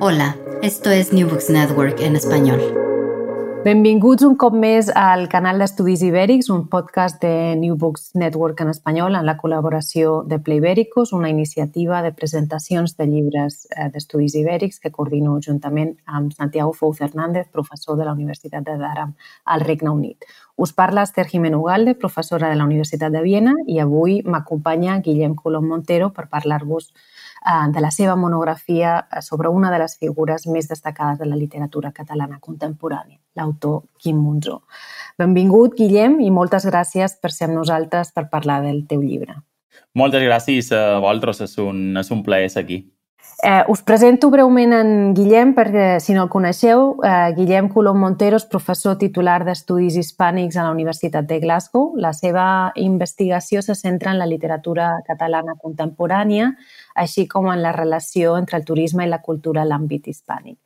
Hola, esto es New Books Network en español. Benvinguts un cop més al canal d'Estudis Ibèrics, un podcast de New Books Network en espanyol en la col·laboració de Playbéricos, una iniciativa de presentacions de llibres eh, d'estudis ibèrics que coordino juntament amb Santiago Fouz Hernández, professor de la Universitat de Durham al Regne Unit. Us parla Esther Jimeno Ugalde, professora de la Universitat de Viena, i avui m'acompanya Guillem Colom Montero per parlar-vos de la seva monografia eh, sobre una de les figures més destacades de la literatura catalana contemporània, l'autor Quim Monzó. Benvingut, Guillem, i moltes gràcies per ser amb nosaltres per parlar del teu llibre. Moltes gràcies a vosaltres, és un, és un plaer ser aquí. Eh, us presento breument en Guillem, perquè si no el coneixeu, eh, Guillem Colom Montero és professor titular d'Estudis Hispànics a la Universitat de Glasgow. La seva investigació se centra en la literatura catalana contemporània, així com en la relació entre el turisme i la cultura a l'àmbit hispànic.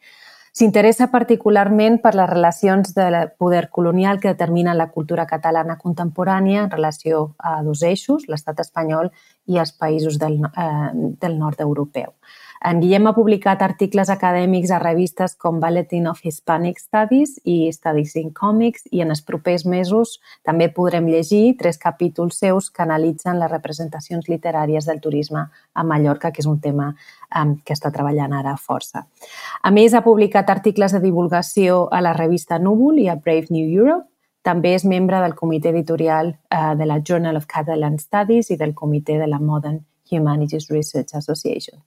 S'interessa particularment per les relacions de poder colonial que determinen la cultura catalana contemporània en relació a dos eixos, l'estat espanyol i els països del, eh, del nord europeu. En Guillem ha publicat articles acadèmics a revistes com Bulletin of Hispanic Studies i Studies in Comics i en els propers mesos també podrem llegir tres capítols seus que analitzen les representacions literàries del turisme a Mallorca, que és un tema que està treballant ara força. A més, ha publicat articles de divulgació a la revista Núvol i a Brave New Europe també és membre del comitè editorial uh, de la Journal of Catalan Studies i del comitè de la Modern Humanities Research Association.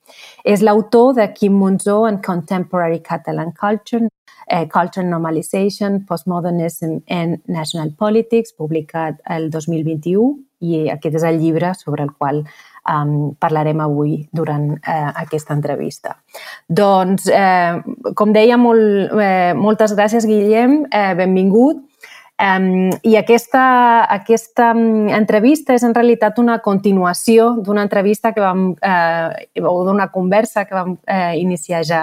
És l'autor de Quim Monzó and Contemporary Catalan Culture, eh, Culture Normalization, Postmodernism and National Politics, publicat el 2021, i aquest és el llibre sobre el qual um, parlarem avui durant eh, aquesta entrevista. Doncs, eh, com deia, molt, eh, moltes gràcies, Guillem, eh, benvingut. Um, I aquesta, aquesta entrevista és en realitat una continuació d'una entrevista que vam, eh, o d'una conversa que vam eh, iniciar ja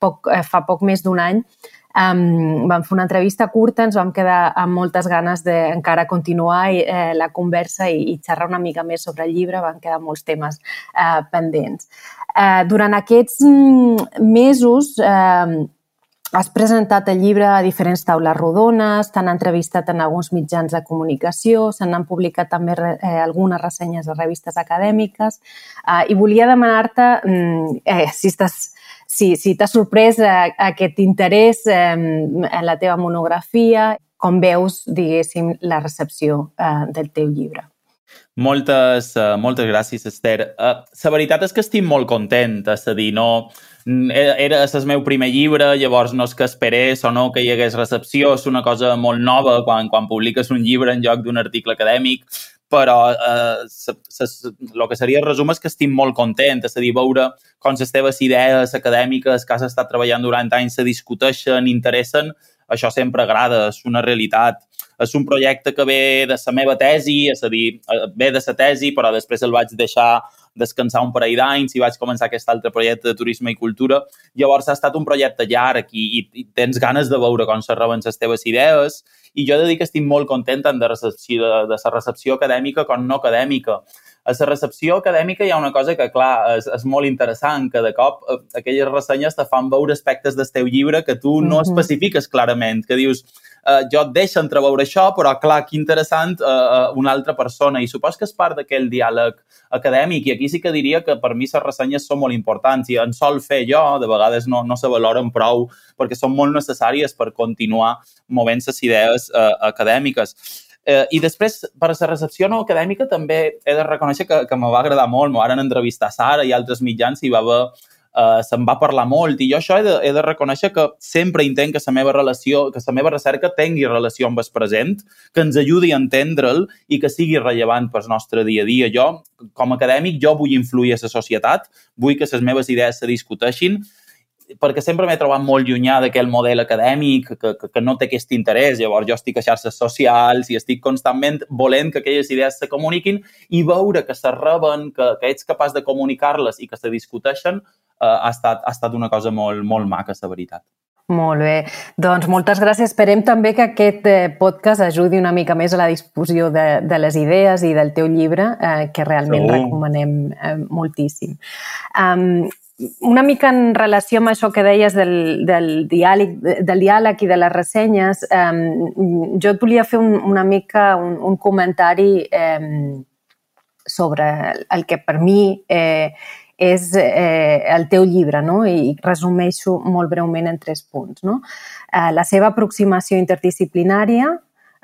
poc, eh, fa poc més d'un any. Um, vam fer una entrevista curta, ens vam quedar amb moltes ganes d'encara continuar eh, la conversa i, i xerrar una mica més sobre el llibre, van quedar molts temes eh, pendents. Eh, durant aquests mm, mesos eh, Has presentat el llibre a diferents taules rodones, t'han entrevistat en alguns mitjans de comunicació, se n'han publicat també eh, algunes ressenyes de revistes acadèmiques eh, i volia demanar-te mm, eh, si estàs si, si t'ha sorprès eh, aquest interès eh, en la teva monografia, com veus, diguéssim, la recepció eh, del teu llibre. Moltes, uh, moltes gràcies, Esther. Uh, la veritat és que estic molt content, és a dir, no, era el meu primer llibre, llavors no és que esperés o no que hi hagués recepció, és una cosa molt nova quan, quan publiques un llibre en lloc d'un article acadèmic, però eh, el que seria el resum és que estic molt content, és a dir, veure com les teves idees acadèmiques que has estat treballant durant anys se discuteixen, interessen, això sempre agrada, és una realitat. És un projecte que ve de la meva tesi, és a dir, eh, ve de la tesi, però després el vaig deixar descansar un parell d'anys i vaig començar aquest altre projecte de turisme i cultura. Llavors ha estat un projecte llarg i, i, i tens ganes de veure com se reben les teves idees i jo he de dir que estic molt content tant de, recepció, de, de la recepció acadèmica com no acadèmica. A la recepció acadèmica hi ha una cosa que, clar, és, és molt interessant, que de cop eh, aquelles ressenyes te fan veure aspectes del teu llibre que tu no -hmm. especifiques clarament, que dius, uh, jo et deixo entreveure això, però clar, que interessant uh, uh, una altra persona. I supos que és part d'aquell diàleg acadèmic. I aquí sí que diria que per mi les ressenyes són molt importants i en sol fer jo, de vegades no, no se valoren prou perquè són molt necessàries per continuar movent les idees uh, acadèmiques. Eh, I després, per la recepció no acadèmica, també he de reconèixer que, que me va agradar molt. Me van entrevistar Sara i altres mitjans i va haver eh, se'n va parlar molt i jo això he de, he de reconèixer que sempre intent que la meva relació, que la meva recerca tingui relació amb el present, que ens ajudi a entendre'l i que sigui rellevant pel nostre dia a dia. Jo, com a acadèmic, jo vull influir a la societat, vull que les meves idees se discuteixin perquè sempre m'he trobat molt llunyà d'aquell model acadèmic que, que, que no té aquest interès. Llavors jo estic a xarxes socials i estic constantment volent que aquelles idees se comuniquin i veure que se reben, que, que ets capaç de comunicar-les i que se discuteixen ha, estat, ha estat una cosa molt, molt maca, la veritat. Molt bé. Doncs moltes gràcies. Esperem també que aquest eh, podcast ajudi una mica més a la discussió de, de les idees i del teu llibre, eh, que realment Segur. recomanem eh, moltíssim. Um, una mica en relació amb això que deies del, del, diàleg, del diàleg i de les ressenyes, eh, jo et volia fer un, una mica un, un comentari eh, sobre el que per mi eh, és eh, el teu llibre, no? i resumeixo molt breument en tres punts. No? Eh, la seva aproximació interdisciplinària,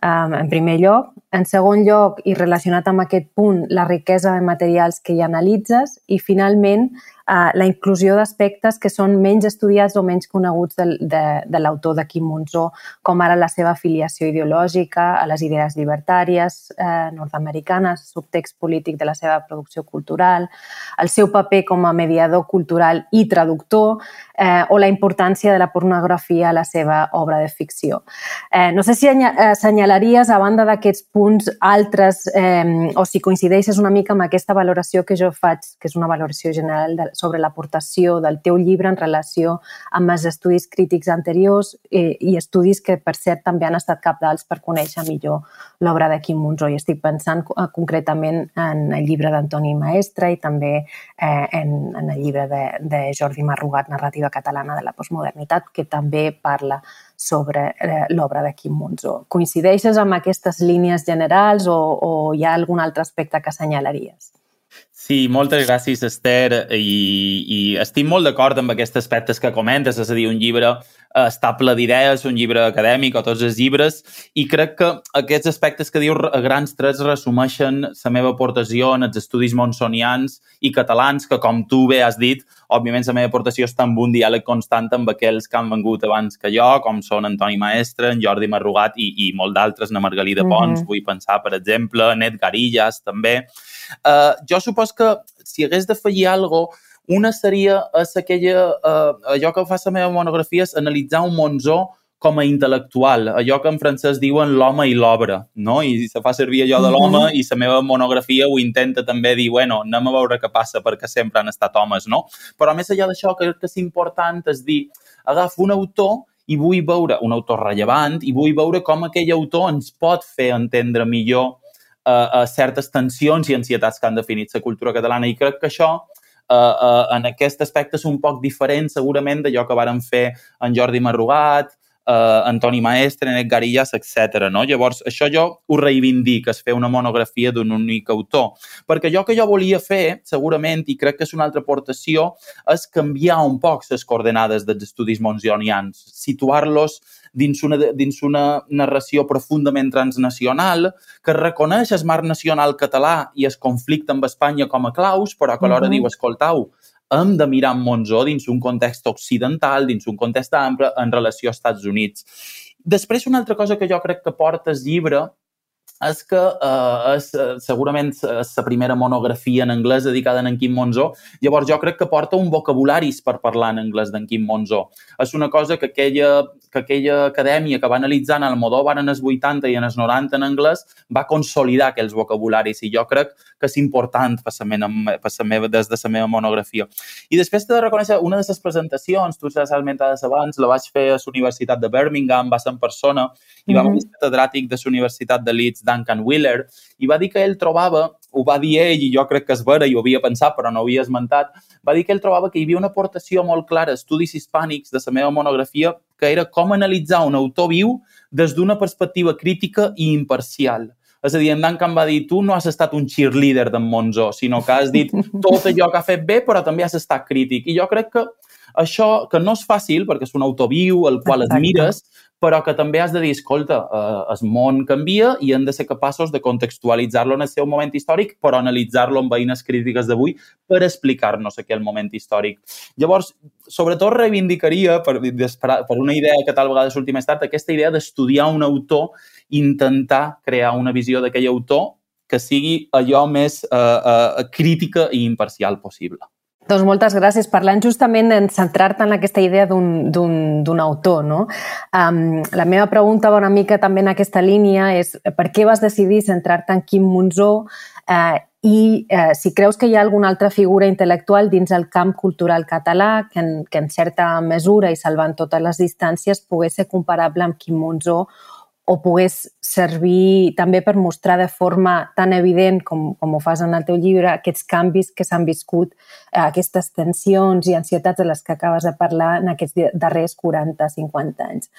eh, en primer lloc. En segon lloc, i relacionat amb aquest punt, la riquesa de materials que hi analitzes. I, finalment, eh, la inclusió d'aspectes que són menys estudiats o menys coneguts de, de, de l'autor de Quim Monzó, com ara la seva afiliació ideològica a les idees llibertàries eh, nord-americanes, subtext polític de la seva producció cultural, el seu paper com a mediador cultural i traductor, eh, o la importància de la pornografia a la seva obra de ficció. Eh, no sé si assenyalaries, a banda d'aquests punts, altres, eh, o si coincideixes una mica amb aquesta valoració que jo faig, que és una valoració general de, sobre l'aportació del teu llibre en relació amb els estudis crítics anteriors eh, i estudis que, per cert, també han estat capdals per conèixer millor l'obra de Quim Monzó. I estic pensant eh, concretament en el llibre d'Antoni Maestre i també eh, en, en el llibre de, de Jordi Marrugat, Narrativa catalana de la postmodernitat, que també parla sobre eh, l'obra de Quim Monzó. Coincideixes amb aquestes línies generals o, o hi ha algun altre aspecte que assenyalaries? Sí, moltes gràcies, Esther, i, i estic molt d'acord amb aquests aspectes que comentes, és a dir, un llibre eh, està ple d'idees, un llibre acadèmic o tots els llibres, i crec que aquests aspectes que dius a grans trets resumeixen la meva aportació en els estudis monsonians i catalans, que com tu bé has dit, òbviament la meva aportació està en un diàleg constant amb aquells que han vengut abans que jo, com són Antoni Maestre, en Jordi Marrugat i, i molt d'altres, na Margalida Pons, mm -hmm. vull pensar, per exemple, Net Garillas, també. Uh, jo supos que si hagués d'afegir alguna cosa, una seria és aquella, uh, allò que fa la meva monografia és analitzar un Monzó com a intel·lectual, allò que en francès diuen l'home i l'obra, no? I se fa servir allò de l'home mm -hmm. i la meva monografia ho intenta també dir, bueno, anem a veure què passa perquè sempre han estat homes, no? Però més allà d'això, crec que és important és dir, agafo un autor i vull veure un autor rellevant i vull veure com aquell autor ens pot fer entendre millor uh, uh, certes tensions i ansietats que han definit la cultura catalana. I crec que això uh, uh, en aquest aspecte és un poc diferent segurament d'allò que varen fer en Jordi Marrugat, uh, Antoni Maestre, Net Garillas, etc. No? Llavors, això jo ho reivindic, es fer una monografia d'un únic autor. Perquè allò que jo volia fer, segurament, i crec que és una altra aportació, és canviar un poc les coordenades dels estudis monzionians, situar-los dins una, dins una narració profundament transnacional que reconeix el marc nacional català i el conflicte amb Espanya com a claus, però que alhora uh -huh. diu, escoltau, hem de mirar en Monzó dins un context occidental, dins un context ample en relació als Estats Units. Després, una altra cosa que jo crec que porta el llibre és que uh, és uh, segurament la primera monografia en anglès dedicada a en Quim Monzó. Llavors, jo crec que porta un vocabulari per parlar en anglès d'en Quim Monzó. És una cosa que aquella, que aquella acadèmia que va analitzar en Almodóvar en els 80 i en els 90 en anglès va consolidar aquells vocabularis i jo crec que és important per la meva, per la meva, des de la meva monografia. I després t'he de reconèixer, una de les presentacions, tu s'has esmentades abans, la vaig fer a la Universitat de Birmingham, va ser en persona, i mm -hmm. catedràtic de la Universitat de Leeds, Duncan Wheeler, i va dir que ell trobava, ho va dir ell, i jo crec que és vera, i ho havia pensat, però no ho havia esmentat, va dir que ell trobava que hi havia una aportació molt clara a estudis hispànics de la meva monografia que era com analitzar un autor viu des d'una perspectiva crítica i imparcial. És a dir, en Duncan va dir, tu no has estat un cheerleader d'en Monzó, sinó que has dit tot allò que ha fet bé, però també has estat crític. I jo crec que això, que no és fàcil, perquè és un autor viu, el qual Exacte. admires, però que també has de dir, escolta, eh, el món canvia i hem de ser capaços de contextualitzar-lo en el seu moment històric, però analitzar-lo amb veïnes crítiques d'avui per explicar-nos aquell moment històric. Llavors, sobretot reivindicaria, per, per una idea que tal vegada sortir més tard, aquesta idea d'estudiar un autor intentar crear una visió d'aquell autor que sigui allò més eh, eh, crítica i imparcial possible. Doncs moltes gràcies. Parlant justament en centrar-te en aquesta idea d'un autor, no? Um, la meva pregunta va una mica també en aquesta línia és per què vas decidir centrar-te en Quim Monzó eh, i eh, si creus que hi ha alguna altra figura intel·lectual dins el camp cultural català que en, que en certa mesura i salvant totes les distàncies pogués ser comparable amb Quim Monzó o pogués servir també per mostrar de forma tan evident com, com ho fas en el teu llibre aquests canvis que s'han viscut, eh, aquestes tensions i ansietats de les que acabes de parlar en aquests darrers 40-50 anys.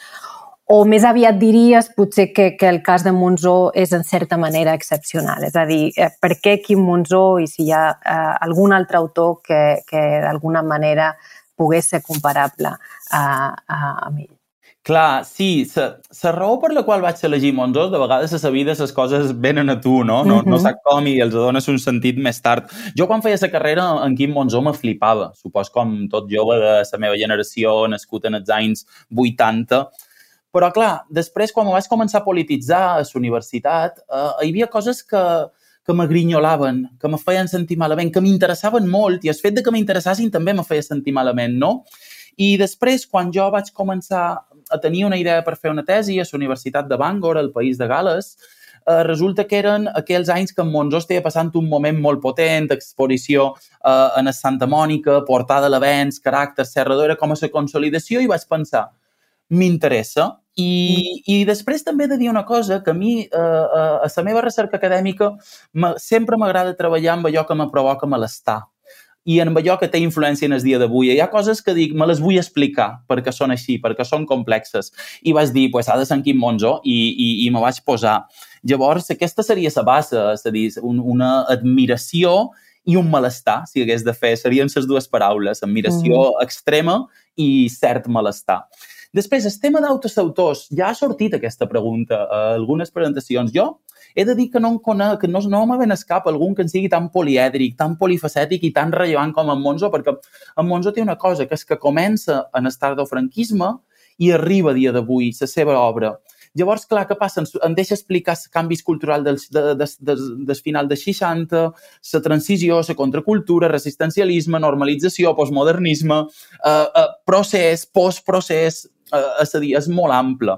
O més aviat diries potser que, que el cas de Monzó és en certa manera excepcional. És a dir, eh, per què Quim Monzó i si hi ha eh, algun altre autor que, que d'alguna manera pogués ser comparable a, a, amb ell? Clar, sí, la raó per la qual vaig elegir Monzós, de vegades a sa vida les coses venen a tu, no? No, mm -hmm. no sap com i els dones un sentit més tard. Jo quan feia la carrera en Quim Monzó me flipava, supos com tot jove de la meva generació, nascut en els anys 80, però clar, després quan vaig començar a polititzar a la universitat, eh, hi havia coses que, que m'agrinyolaven, que me feien sentir malament, que m'interessaven molt i el fet de que m'interessassin també me feia sentir malament, no? I després, quan jo vaig començar a tenir una idea per fer una tesi a la Universitat de Bangor, al país de Gales, eh, resulta que eren aquells anys que en Monzó estava passant un moment molt potent, exposició eh, en el Santa Mònica, portada a l'avenç, caràcter, serrador, era com a la consolidació i vaig pensar, m'interessa. I, I després també he de dir una cosa, que a mi, eh, eh a la meva recerca acadèmica, sempre m'agrada treballar amb allò que me provoca malestar i en allò que té influència en el dia d'avui. Hi ha coses que dic, me les vull explicar perquè són així, perquè són complexes. I vaig dir, pues, ha de ser en Quim Monzo i, i, i me vaig posar. Llavors, aquesta seria la base, és a dir, un, una admiració i un malestar, si hagués de fer, serien les dues paraules, admiració mm. extrema i cert malestar. Després, el tema d'autors autors, ja ha sortit aquesta pregunta a algunes presentacions. Jo he de dir que no em conec, no, no me ven escap algun que en sigui tan polièdric, tan polifacètic i tan rellevant com en Monzo, perquè en Monzo té una cosa, que és que comença en el tardofranquisme i arriba a dia d'avui la seva obra. Llavors, clar, què passa? Em deixa explicar els canvis culturals del, de, de, de, del final de 60, la transició, la contracultura, resistencialisme, normalització, postmodernisme, eh, eh, procés, postprocés, eh, és a dir, és molt ample.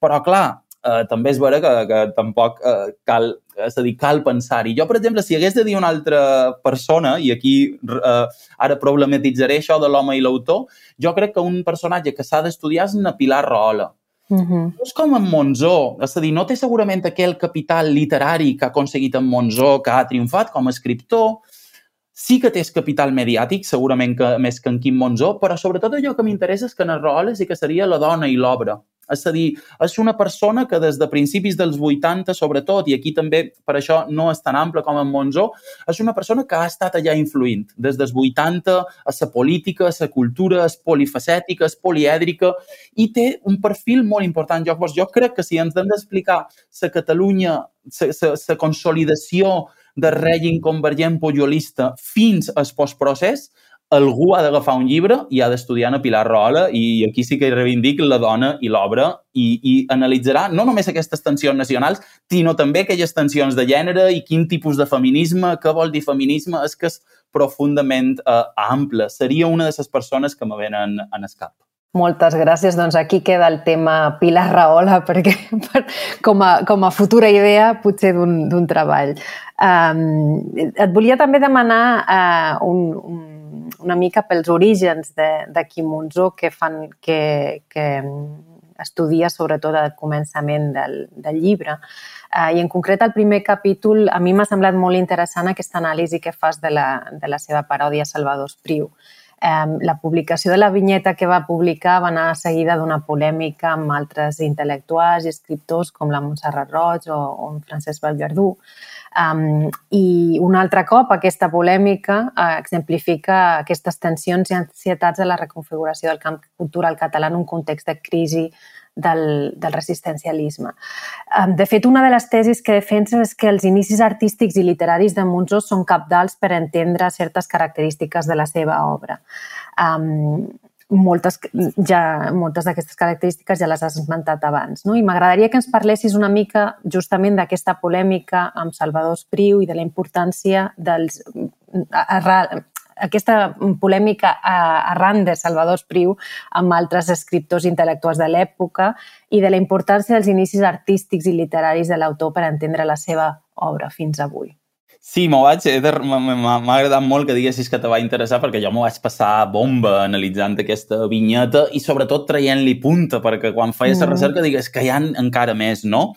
Però, clar, eh, també és vera que, que tampoc eh, cal, és a dir, cal pensar-hi. Jo, per exemple, si hagués de dir una altra persona, i aquí eh, ara problematitzaré això de l'home i l'autor, jo crec que un personatge que s'ha d'estudiar és una Pilar Rahola. Uh -huh. És com en Monzó, és a dir, no té segurament aquell capital literari que ha aconseguit en Monzó, que ha triomfat com a escriptor, sí que té capital mediàtic, segurament que més que en Quim Monzó, però sobretot allò que m'interessa és que en Rahola sí que seria la dona i l'obra. És a dir, és una persona que des de principis dels 80, sobretot, i aquí també per això no és tan ample com en Monzó, és una persona que ha estat allà influint. Des dels 80 a la política, a la cultura, és polifacètica, és polièdrica, i té un perfil molt important. Jo, jo crec que si ens hem d'explicar la Catalunya, la consolidació del règim convergent pujolista fins al postprocés, algú ha d'agafar un llibre i ha d'estudiar a Pilar Rola i aquí sí que reivindic la dona i l'obra i, i analitzarà no només aquestes tensions nacionals, sinó també aquelles tensions de gènere i quin tipus de feminisme, què vol dir feminisme, és que és profundament eh, ample. Seria una de les persones que me venen en escap. Moltes gràcies. Doncs aquí queda el tema Pilar Rahola, perquè per, com, a, com a futura idea potser d'un treball. Um, et volia també demanar uh, un, un una mica pels orígens de, de Monzó que, fan, que, que estudia sobretot al començament del, del llibre. Uh, I en concret el primer capítol a mi m'ha semblat molt interessant aquesta anàlisi que fas de la, de la seva paròdia Salvador Espriu. Eh, la publicació de la vinyeta que va publicar va anar seguida d'una polèmica amb altres intel·lectuals i escriptors com la Montserrat Roig o, o en Francesc Valverdú. Um, I un altre cop aquesta polèmica uh, exemplifica aquestes tensions i ansietats de la reconfiguració del camp cultural català en un context de crisi del, del resistencialisme. De fet, una de les tesis que defensa és que els inicis artístics i literaris de Monzó són capdals per entendre certes característiques de la seva obra. Um, moltes, ja, moltes d'aquestes característiques ja les has esmentat abans. No? I m'agradaria que ens parlessis una mica justament d'aquesta polèmica amb Salvador Espriu i de la importància dels aquesta polèmica arran de Salvador Espriu amb altres escriptors intel·lectuals de l'època i de la importància dels inicis artístics i literaris de l'autor per entendre la seva obra fins avui. Sí, m'ho vaig... M'ha agradat molt que diguessis que te va interessar perquè jo m'ho vaig passar bomba analitzant aquesta vinyeta i sobretot traient-li punta perquè quan feies la mm. recerca digues que hi ha encara més, no?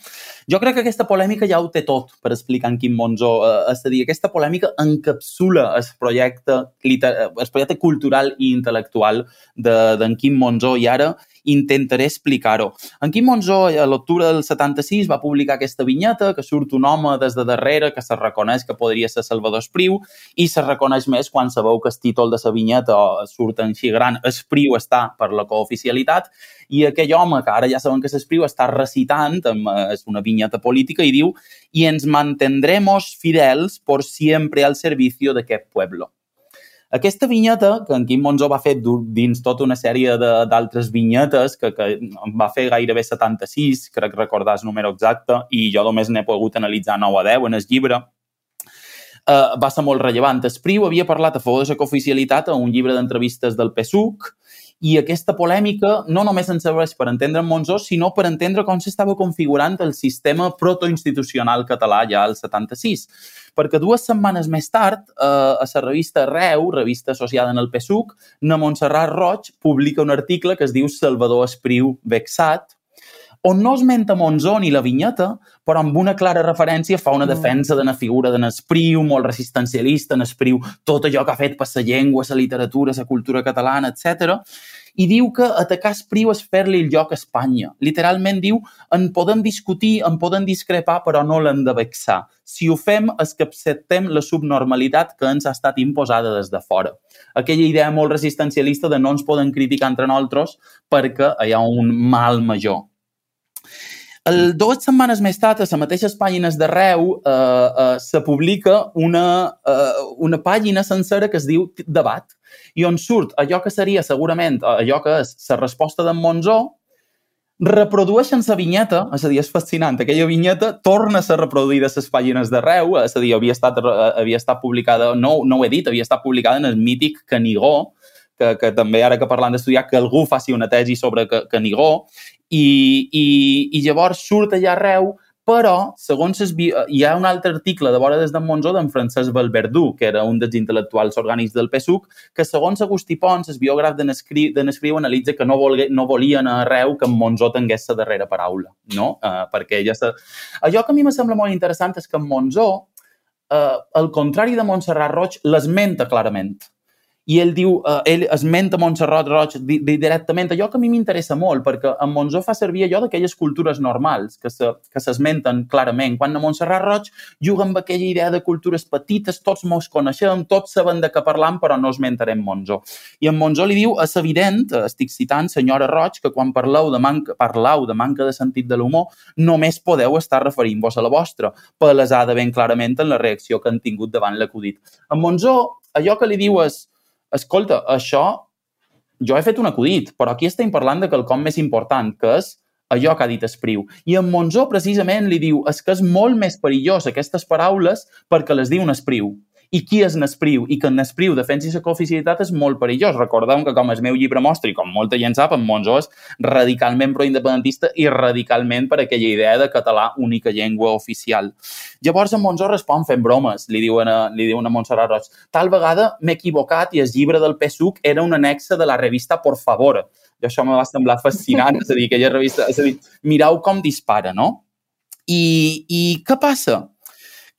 Jo crec que aquesta polèmica ja ho té tot per explicar en Quim Monzó. Eh, és a dir, aquesta polèmica encapsula el projecte, el projecte cultural i intel·lectual d'en de, Quim Monzó i ara intentaré explicar-ho. En Quim Monzó, a l'octubre del 76, va publicar aquesta vinyeta que surt un home des de darrere que se reconeix que podria ser Salvador Espriu i se reconeix més quan sabeu que el títol de la vinyeta surt en xigran Espriu està per la cooficialitat i aquell home, que ara ja saben que s'espriu, està recitant, amb, és una vinyeta política, i diu «Y ens mantendremos fidels por siempre al servicio d'aquest pueblo». Aquesta vinyeta, que en Quim Monzó va fer dins tota una sèrie d'altres vinyetes, que, que va fer gairebé 76, crec recordar el número exacte, i jo només n'he pogut analitzar 9 a 10 en el llibre, eh, va ser molt rellevant. Espriu havia parlat a favor de la cooficialitat a un llibre d'entrevistes del PSUC i aquesta polèmica no només ens serveix per entendre Monzó, sinó per entendre com s'estava configurant el sistema protoinstitucional català ja al 76. Perquè dues setmanes més tard, eh, a la revista Reu, revista associada en el PSUC, na Montserrat Roig publica un article que es diu Salvador Espriu vexat, on no esmenta Monzó ni la vinyeta, però amb una clara referència fa una mm. defensa de la figura de Nespriu, molt resistencialista, Nespriu, tot allò que ha fet per la llengua, la literatura, la cultura catalana, etc. I diu que atacar Espriu és fer-li el lloc a Espanya. Literalment diu, en podem discutir, en podem discrepar, però no l'hem de vexar. Si ho fem és que acceptem la subnormalitat que ens ha estat imposada des de fora. Aquella idea molt resistencialista de no ens poden criticar entre nosaltres perquè hi ha un mal major el, dues setmanes més tard, a les mateixes pàgines d'arreu, eh, eh, se publica una, eh, una pàgina sencera que es diu Debat, i on surt allò que seria segurament allò que és la resposta d'en Monzó, reprodueixen la vinyeta, és a dir, és fascinant, aquella vinyeta torna a ser reproduïda a les pàgines d'arreu, és a dir, havia estat, havia estat publicada, no, no ho he dit, havia estat publicada en el mític Canigó, que, que també ara que parlant d'estudiar, que algú faci una tesi sobre Canigó, i, i, i llavors surt allà arreu però, segons es, hi ha un altre article de vora des de Monzó d'en Francesc Valverdú, que era un dels intel·lectuals orgànics del PSUC, que segons Agustí Pons, el biògraf de Nescriu, analitza que no, volgué, no volien arreu que en Monzó tingués la darrera paraula, no? Uh, perquè ja se... Allò que a mi me sembla molt interessant és que en Monzó, uh, al contrari de Montserrat Roig, l'esmenta clarament i ell diu, eh, ell esmenta Montserrat Roig directament, allò que a mi m'interessa molt, perquè en Monzó fa servir allò d'aquelles cultures normals que s'esmenten se, clarament. Quan a Montserrat Roig juga amb aquella idea de cultures petites, tots mos coneixem, tots saben de què parlam, però no esmentarem Monzó. I en Monzó li diu, és evident, estic citant senyora Roig, que quan parleu de manca, parlau de manca de sentit de l'humor, només podeu estar referint-vos a la vostra, palesada ben clarament en la reacció que han tingut davant l'acudit. En Monzó, allò que li diu és escolta, això jo he fet un acudit, però aquí estem parlant de quelcom més important, que és allò que ha dit Espriu. I en Monzó precisament li diu és que és molt més perillós aquestes paraules perquè les diu un Espriu i qui és Nespriu i que Nespriu defensi la cooficialitat és molt perillós. Recordeu que com el meu llibre mostra i com molta gent sap, en Monzó és radicalment proindependentista i radicalment per aquella idea de català única llengua oficial. Llavors en Monzó respon fent bromes, li diuen a, li diuen a Montserrat Roig. Tal vegada m'he equivocat i el llibre del PSUC era un anexe de la revista Por Favor. I això em va semblar fascinant, és a dir, aquella revista, és a dir, mireu com dispara, no? I, i què passa?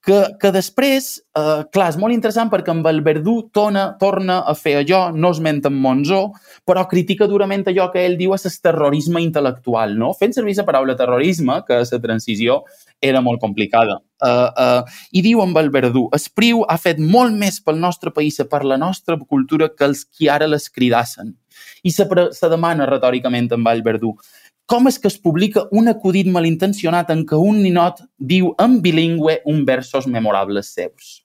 Que, que després, eh, clar, és molt interessant perquè amb el Verdú torna, torna a fer allò, no esmenta en Monzó, però critica durament allò que ell diu és el terrorisme intel·lectual, no? Fent servir la paraula terrorisme, que la transició era molt complicada. Uh, uh, I diu amb el Verdú, Espriu ha fet molt més pel nostre país i per la nostra cultura que els qui ara les cridassen. I se, se demana retòricament amb el Verdú, com és que es publica un acudit malintencionat en què un ninot diu en bilingüe un versos memorables seus.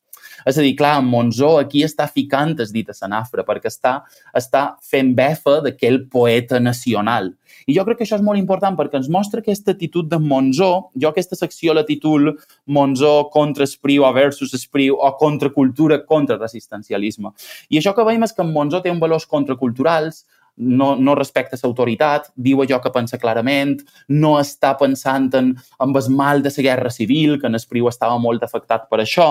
És a dir, clar, Monzó aquí està ficant es dit a Sanafra perquè està, està fent befa d'aquell poeta nacional. I jo crec que això és molt important perquè ens mostra aquesta actitud de Monzó. Jo aquesta secció la titulo Monzó contra Espriu o versus Espriu o contra cultura contra resistencialisme. I això que veiem és que en Monzó té un valors contraculturals, no, no respecta l'autoritat, diu allò que pensa clarament, no està pensant en, en el mal de la guerra civil, que en Espriu estava molt afectat per això.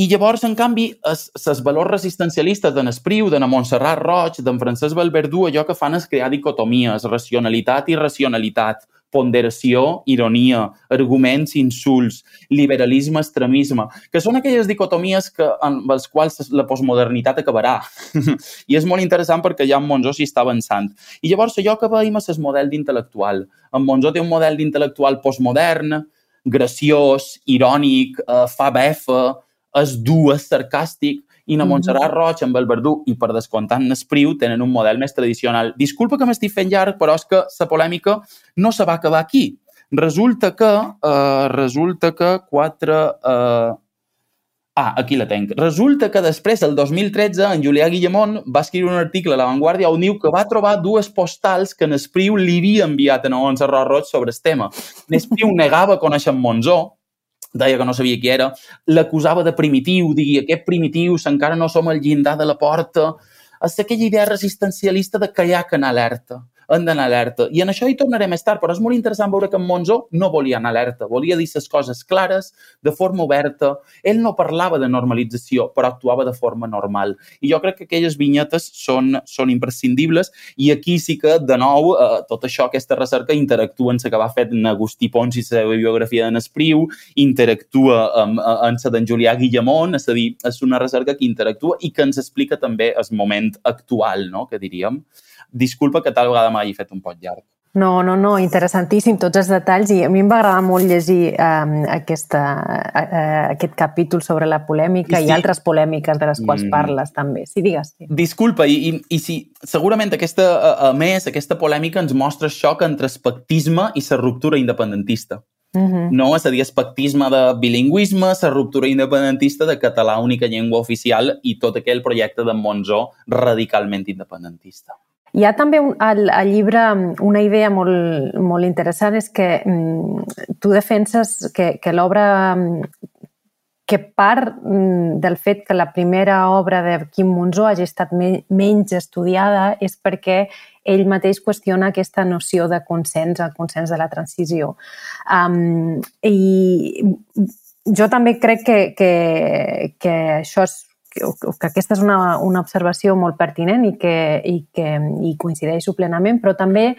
I llavors, en canvi, els valors resistencialistes d'en Espriu, d'en Montserrat Roig, d'en Francesc Valverdú, allò que fan és crear dicotomies, racionalitat i racionalitat, ponderació, ironia, arguments, insults, liberalisme, extremisme, que són aquelles dicotomies que, amb les quals la postmodernitat acabarà. I és molt interessant perquè ja en Monzó s'hi està avançant. I llavors allò que veiem és el model d'intel·lectual. En Monzó té un model d'intel·lectual postmodern, graciós, irònic, eh, fa befa, és dur, és sarcàstic, i na Montserrat Roig amb el Verdú i per descomptant Nespriu tenen un model més tradicional. Disculpa que m'estic fent llarg, però és que la polèmica no se va acabar aquí. Resulta que, eh, resulta que quatre... Eh, Ah, aquí la tenc. Resulta que després, el 2013, en Julià Guillemont va escriure un article a La Vanguardia on diu que va trobar dues postals que Nespriu li havia enviat a Montserrat Roig sobre el tema. Nespriu negava conèixer Monzó, deia que no sabia qui era, l'acusava de primitiu, digui, aquest primitius, encara no som al llindar de la porta, és aquella idea resistencialista de que hi ha que anar alerta han d'anar alerta. I en això hi tornarem més tard, però és molt interessant veure que en Monzó no volia anar alerta, volia dir les coses clares, de forma oberta. Ell no parlava de normalització, però actuava de forma normal. I jo crec que aquelles vinyetes són, són imprescindibles i aquí sí que, de nou, eh, tot això, aquesta recerca, interactua en la que va fer en Agustí Pons i la biografia d'en Espriu, interactua amb, amb la d'en Julià Guillemont, és a dir, és una recerca que interactua i que ens explica també el moment actual, no?, que diríem. Disculpa que tal vegada m'hagi fet un pot llarg. No, no, no, interessantíssim tots els detalls i a mi em va agradar molt llegir um, aquesta, uh, aquest capítol sobre la polèmica I, sí. i altres polèmiques de les quals mm. parles també. Sí, digues. Sí. Disculpa, i, i, i sí, segurament aquesta, a, a més, aquesta polèmica ens mostra xoc entre espectisme i la ruptura independentista. Uh -huh. No? És a dir, espectisme de bilingüisme, la ruptura independentista de català única llengua oficial i tot aquell projecte de Monzó radicalment independentista. Hi ha també un, al, al llibre una idea molt, molt interessant, és que mm, tu defenses que, que l'obra que part mm, del fet que la primera obra de Quim Monzó hagi estat me, menys estudiada és perquè ell mateix qüestiona aquesta noció de consens, el consens de la transició. Um, I jo també crec que, que, que això és que, que aquesta és una, una observació molt pertinent i que, i que i coincideixo plenament, però també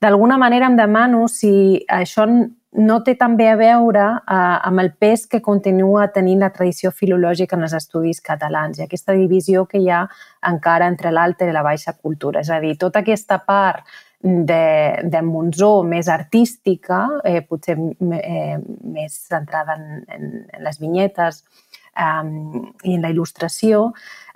d'alguna manera em demano si això no té també a veure eh, amb el pes que continua tenint la tradició filològica en els estudis catalans i aquesta divisió que hi ha encara entre l'alta i la baixa cultura. És a dir, tota aquesta part de, de Monzó més artística, eh, potser eh, més centrada en, en, en les vinyetes, um, i en la il·lustració,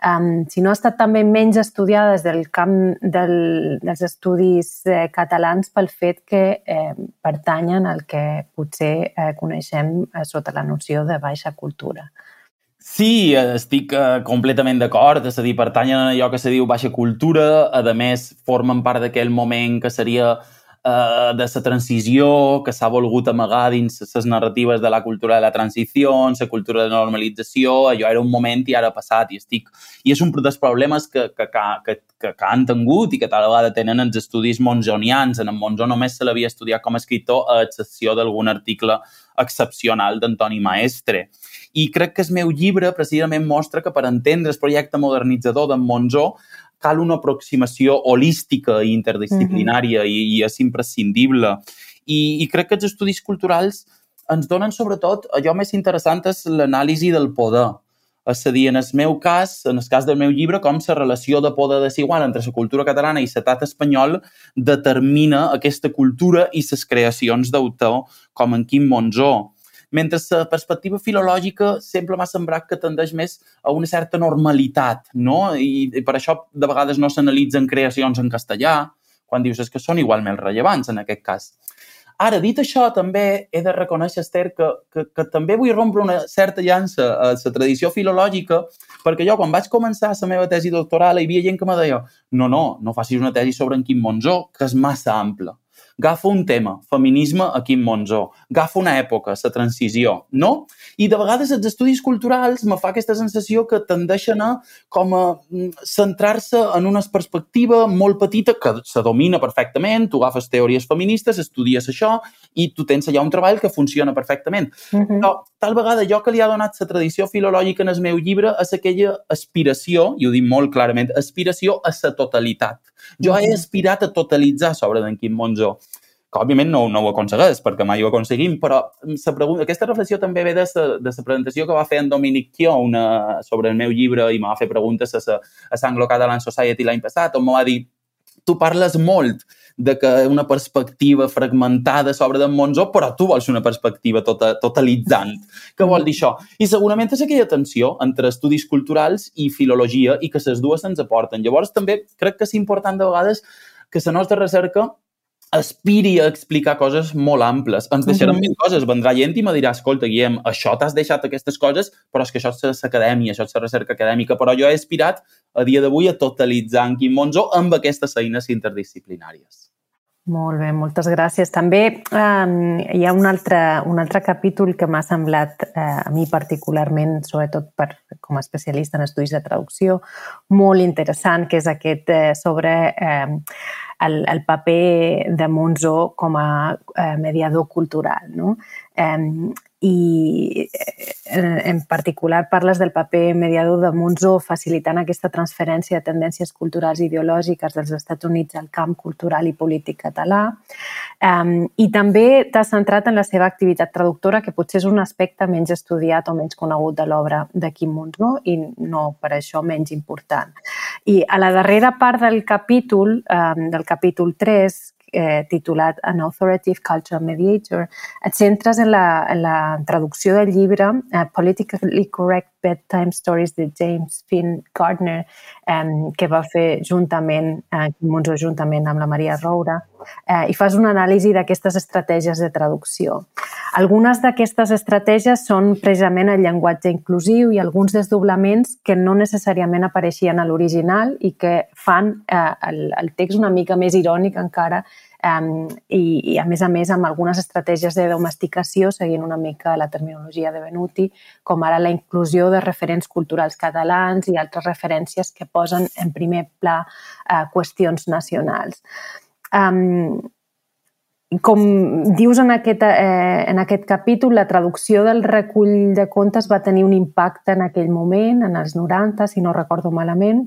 um, si no ha estat també menys estudiada des del camp del, dels estudis eh, catalans pel fet que eh, pertanyen al que potser eh, coneixem eh, sota la noció de baixa cultura. Sí, estic uh, completament d'acord, és a dir, pertanyen a allò que se diu baixa cultura, a més formen part d'aquell moment que seria eh, de la transició que s'ha volgut amagar dins les narratives de la cultura de la transició, la cultura de normalització, allò era un moment i ara ha passat i estic... I és un dels problemes que, que, que, que, que han tingut i que tal vegada tenen els estudis monzonians. En Monzó només se l'havia estudiat com a escriptor a excepció d'algun article excepcional d'Antoni Maestre. I crec que el meu llibre precisament mostra que per entendre el projecte modernitzador d'en Monzó cal una aproximació holística i interdisciplinària uh -huh. i, i és imprescindible. I, I crec que els estudis culturals ens donen sobretot, allò més interessant és l'anàlisi del poder. És a dir, en el meu cas, en el cas del meu llibre, com la relació de poder desigual entre la cultura catalana i l'estat espanyol determina aquesta cultura i les creacions d'autor com en Quim Monzó. Mentre la perspectiva filològica sempre m'ha semblat que tendeix més a una certa normalitat, no? I, i per això de vegades no s'analitzen creacions en castellà, quan dius és que són igualment rellevants en aquest cas. Ara, dit això, també he de reconèixer, Esther, que, que, que també vull rompre una certa llança a la tradició filològica, perquè jo, quan vaig començar la meva tesi doctoral, hi havia gent que me deia no, no, no facis una tesi sobre en Quim Monzó, que és massa ampla agafa un tema, feminisme a Quim Monzó, agafa una època, la transició, no? I de vegades els estudis culturals me fa aquesta sensació que tendeixen a com a mm, centrar-se en una perspectiva molt petita que se domina perfectament, tu agafes teories feministes, estudies això i tu tens allà un treball que funciona perfectament. Uh -huh. Però tal vegada allò que li ha donat la tradició filològica en el meu llibre és aquella aspiració, i ho dic molt clarament, aspiració a la totalitat. Jo he aspirat a totalitzar sobre d'en Quim Monzó que òbviament no, no ho aconsegueix, perquè mai ho aconseguim, però la pregunta, aquesta reflexió també ve de la, presentació que va fer en Dominic Kio una, sobre el meu llibre i m'ha fer preguntes a, la, a Anglo-Catalan Society l'any passat, on m'ho va dir tu parles molt de que una perspectiva fragmentada sobre d'en Monzó, però tu vols una perspectiva tota, totalitzant. Què vol dir això? I segurament és aquella tensió entre estudis culturals i filologia i que les dues se'ns aporten. Llavors, també crec que és important de vegades que la nostra recerca aspiri a explicar coses molt amples. Ens deixarem uh -huh. mil coses. Vendrà gent i me dirà, escolta, Guillem, això t'has deixat aquestes coses, però és que això és l'acadèmia, això és la recerca acadèmica. Però jo he aspirat a dia d'avui a totalitzar en Quim Monzó amb aquestes eines interdisciplinàries. Molt bé, moltes gràcies. També eh, hi ha un altre, un altre capítol que m'ha semblat eh, a mi particularment, sobretot per, com a especialista en estudis de traducció, molt interessant, que és aquest eh, sobre eh, el, el paper de Monzo com a eh, mediador cultural. No? Eh, I en, en particular parles del paper mediador de Monzo facilitant aquesta transferència de tendències culturals i ideològiques dels Estats Units al camp cultural i polític català. Eh, I també t'has centrat en la seva activitat traductora, que potser és un aspecte menys estudiat o menys conegut de l'obra de Quim Monzo i no per això menys important. I a la darrera part del capítol, eh, del capítol 3, eh, titulat An Authoritative Cultural Mediator, et centres en la, en la traducció del llibre eh, Politically Correct Bedtime Stories de James Finn Gardner, eh, que va fer juntament, eh, Monzo juntament amb la Maria Roura, eh, i fas una anàlisi d'aquestes estratègies de traducció. Algunes d'aquestes estratègies són precisament el llenguatge inclusiu i alguns desdoblaments que no necessàriament apareixien a l'original i que fan eh, el, el text una mica més irònic encara um, i, i, a més a més, amb algunes estratègies de domesticació, seguint una mica la terminologia de Benuti, com ara la inclusió de referents culturals catalans i altres referències que posen en primer pla uh, qüestions nacionals. Um, com dius en aquest, eh, en aquest capítol, la traducció del recull de contes va tenir un impacte en aquell moment, en els 90, si no recordo malament,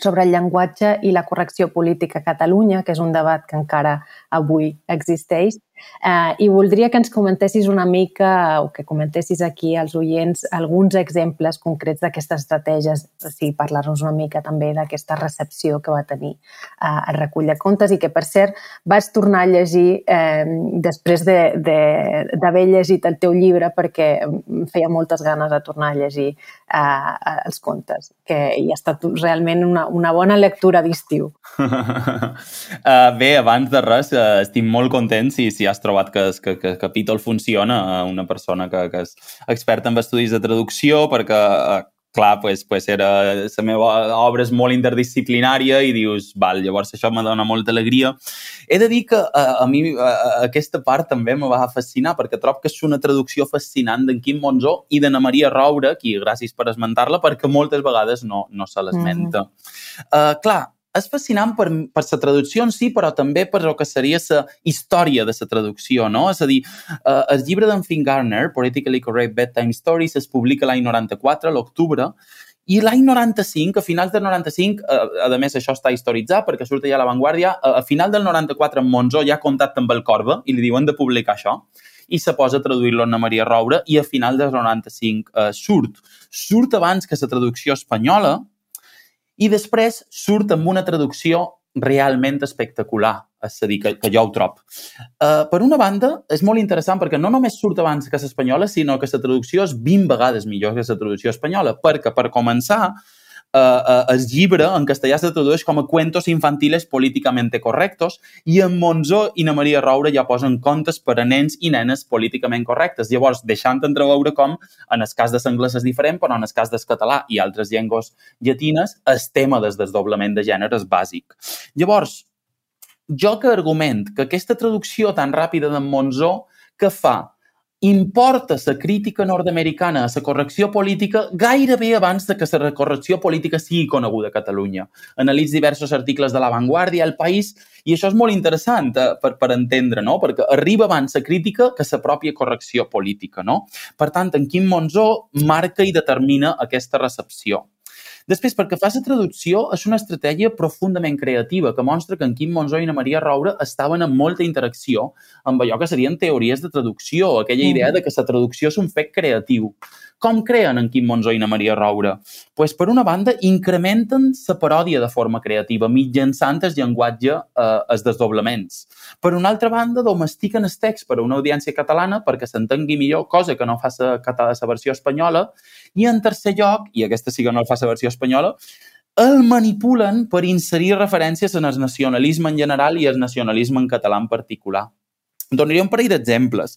sobre el llenguatge i la correcció política a Catalunya, que és un debat que encara avui existeix, Eh, I voldria que ens comentessis una mica, o que comentessis aquí als oients, alguns exemples concrets d'aquestes estratègies, o sigui, parlar-nos una mica també d'aquesta recepció que va tenir eh, el recull de contes i que, per cert, vaig tornar a llegir eh, després d'haver de, de, llegit el teu llibre perquè em feia moltes ganes de tornar a llegir eh, els contes, que hi ha estat realment una, una bona lectura d'estiu. uh, bé, abans de res, uh, estic molt content si, si has trobat que, que, que Capítol funciona, eh, una persona que, que és experta en estudis de traducció, perquè eh, clar, pues, pues era, la meva obra és molt interdisciplinària i dius, val, llavors això me dona molta alegria. He de dir que a, eh, a mi a, aquesta part també me va fascinar perquè trobo que és una traducció fascinant d'en Quim Monzó i d'Anna Maria Roura, qui gràcies per esmentar-la, perquè moltes vegades no, no se l'esmenta. Mm. Uh, clar, és fascinant per, per la traducció en si, però també per el que seria la història de la traducció, no? És a dir, eh, el llibre d'en Finn Garner, Politically Correct Bedtime Stories, es publica l'any 94, a l'octubre, i l'any 95, a finals del 95, eh, a més això està historitzat perquè surt ja a l'avantguàrdia, a, a final del 94 en Monzó ja ha contactat amb el Corba i li diuen de publicar això. i se posa a traduir-lo Maria Roura i a final del 95 eh, surt. Surt abans que la traducció espanyola i després surt amb una traducció realment espectacular, és a dir, que, que jo ho trob. Uh, per una banda, és molt interessant perquè no només surt abans que l'espanyola, sinó que la traducció és 20 vegades millor que la traducció espanyola, perquè, per començar, eh, el llibre en castellà se tradueix com a cuentos infantiles políticament correctos i en Monzó i na Maria Roura ja posen contes per a nens i nenes políticament correctes. Llavors, deixant entreveure com, en el cas de l'anglès és diferent, però en el cas del català i altres llengües llatines, el tema del desdoblament de gènere és bàsic. Llavors, jo que argument que aquesta traducció tan ràpida d'en Monzó que fa importa la crítica nord-americana a la correcció política gairebé abans de que la correcció política sigui coneguda a Catalunya. Analitz diversos articles de La Vanguardia, El País, i això és molt interessant eh, per, per entendre, no? perquè arriba abans la crítica que la pròpia correcció política. No? Per tant, en Quim Monzó marca i determina aquesta recepció. Després, perquè fa la traducció, és una estratègia profundament creativa que mostra que en Quim Monzó i na Maria Roura estaven en molta interacció amb allò que serien teories de traducció, aquella idea de que la traducció és un fet creatiu. Com creen en Quim Monzó i na Maria Roura? pues, per una banda, incrementen la paròdia de forma creativa mitjançant el llenguatge, eh, els desdoblaments. Per una altra banda, domestiquen el text per a una audiència catalana perquè s'entengui millor, cosa que no fa la, la versió espanyola, i en tercer lloc, i aquesta sí que no el fa la versió espanyola, el manipulen per inserir referències en el nacionalisme en general i el nacionalisme en català en particular. Donaria un parell d'exemples.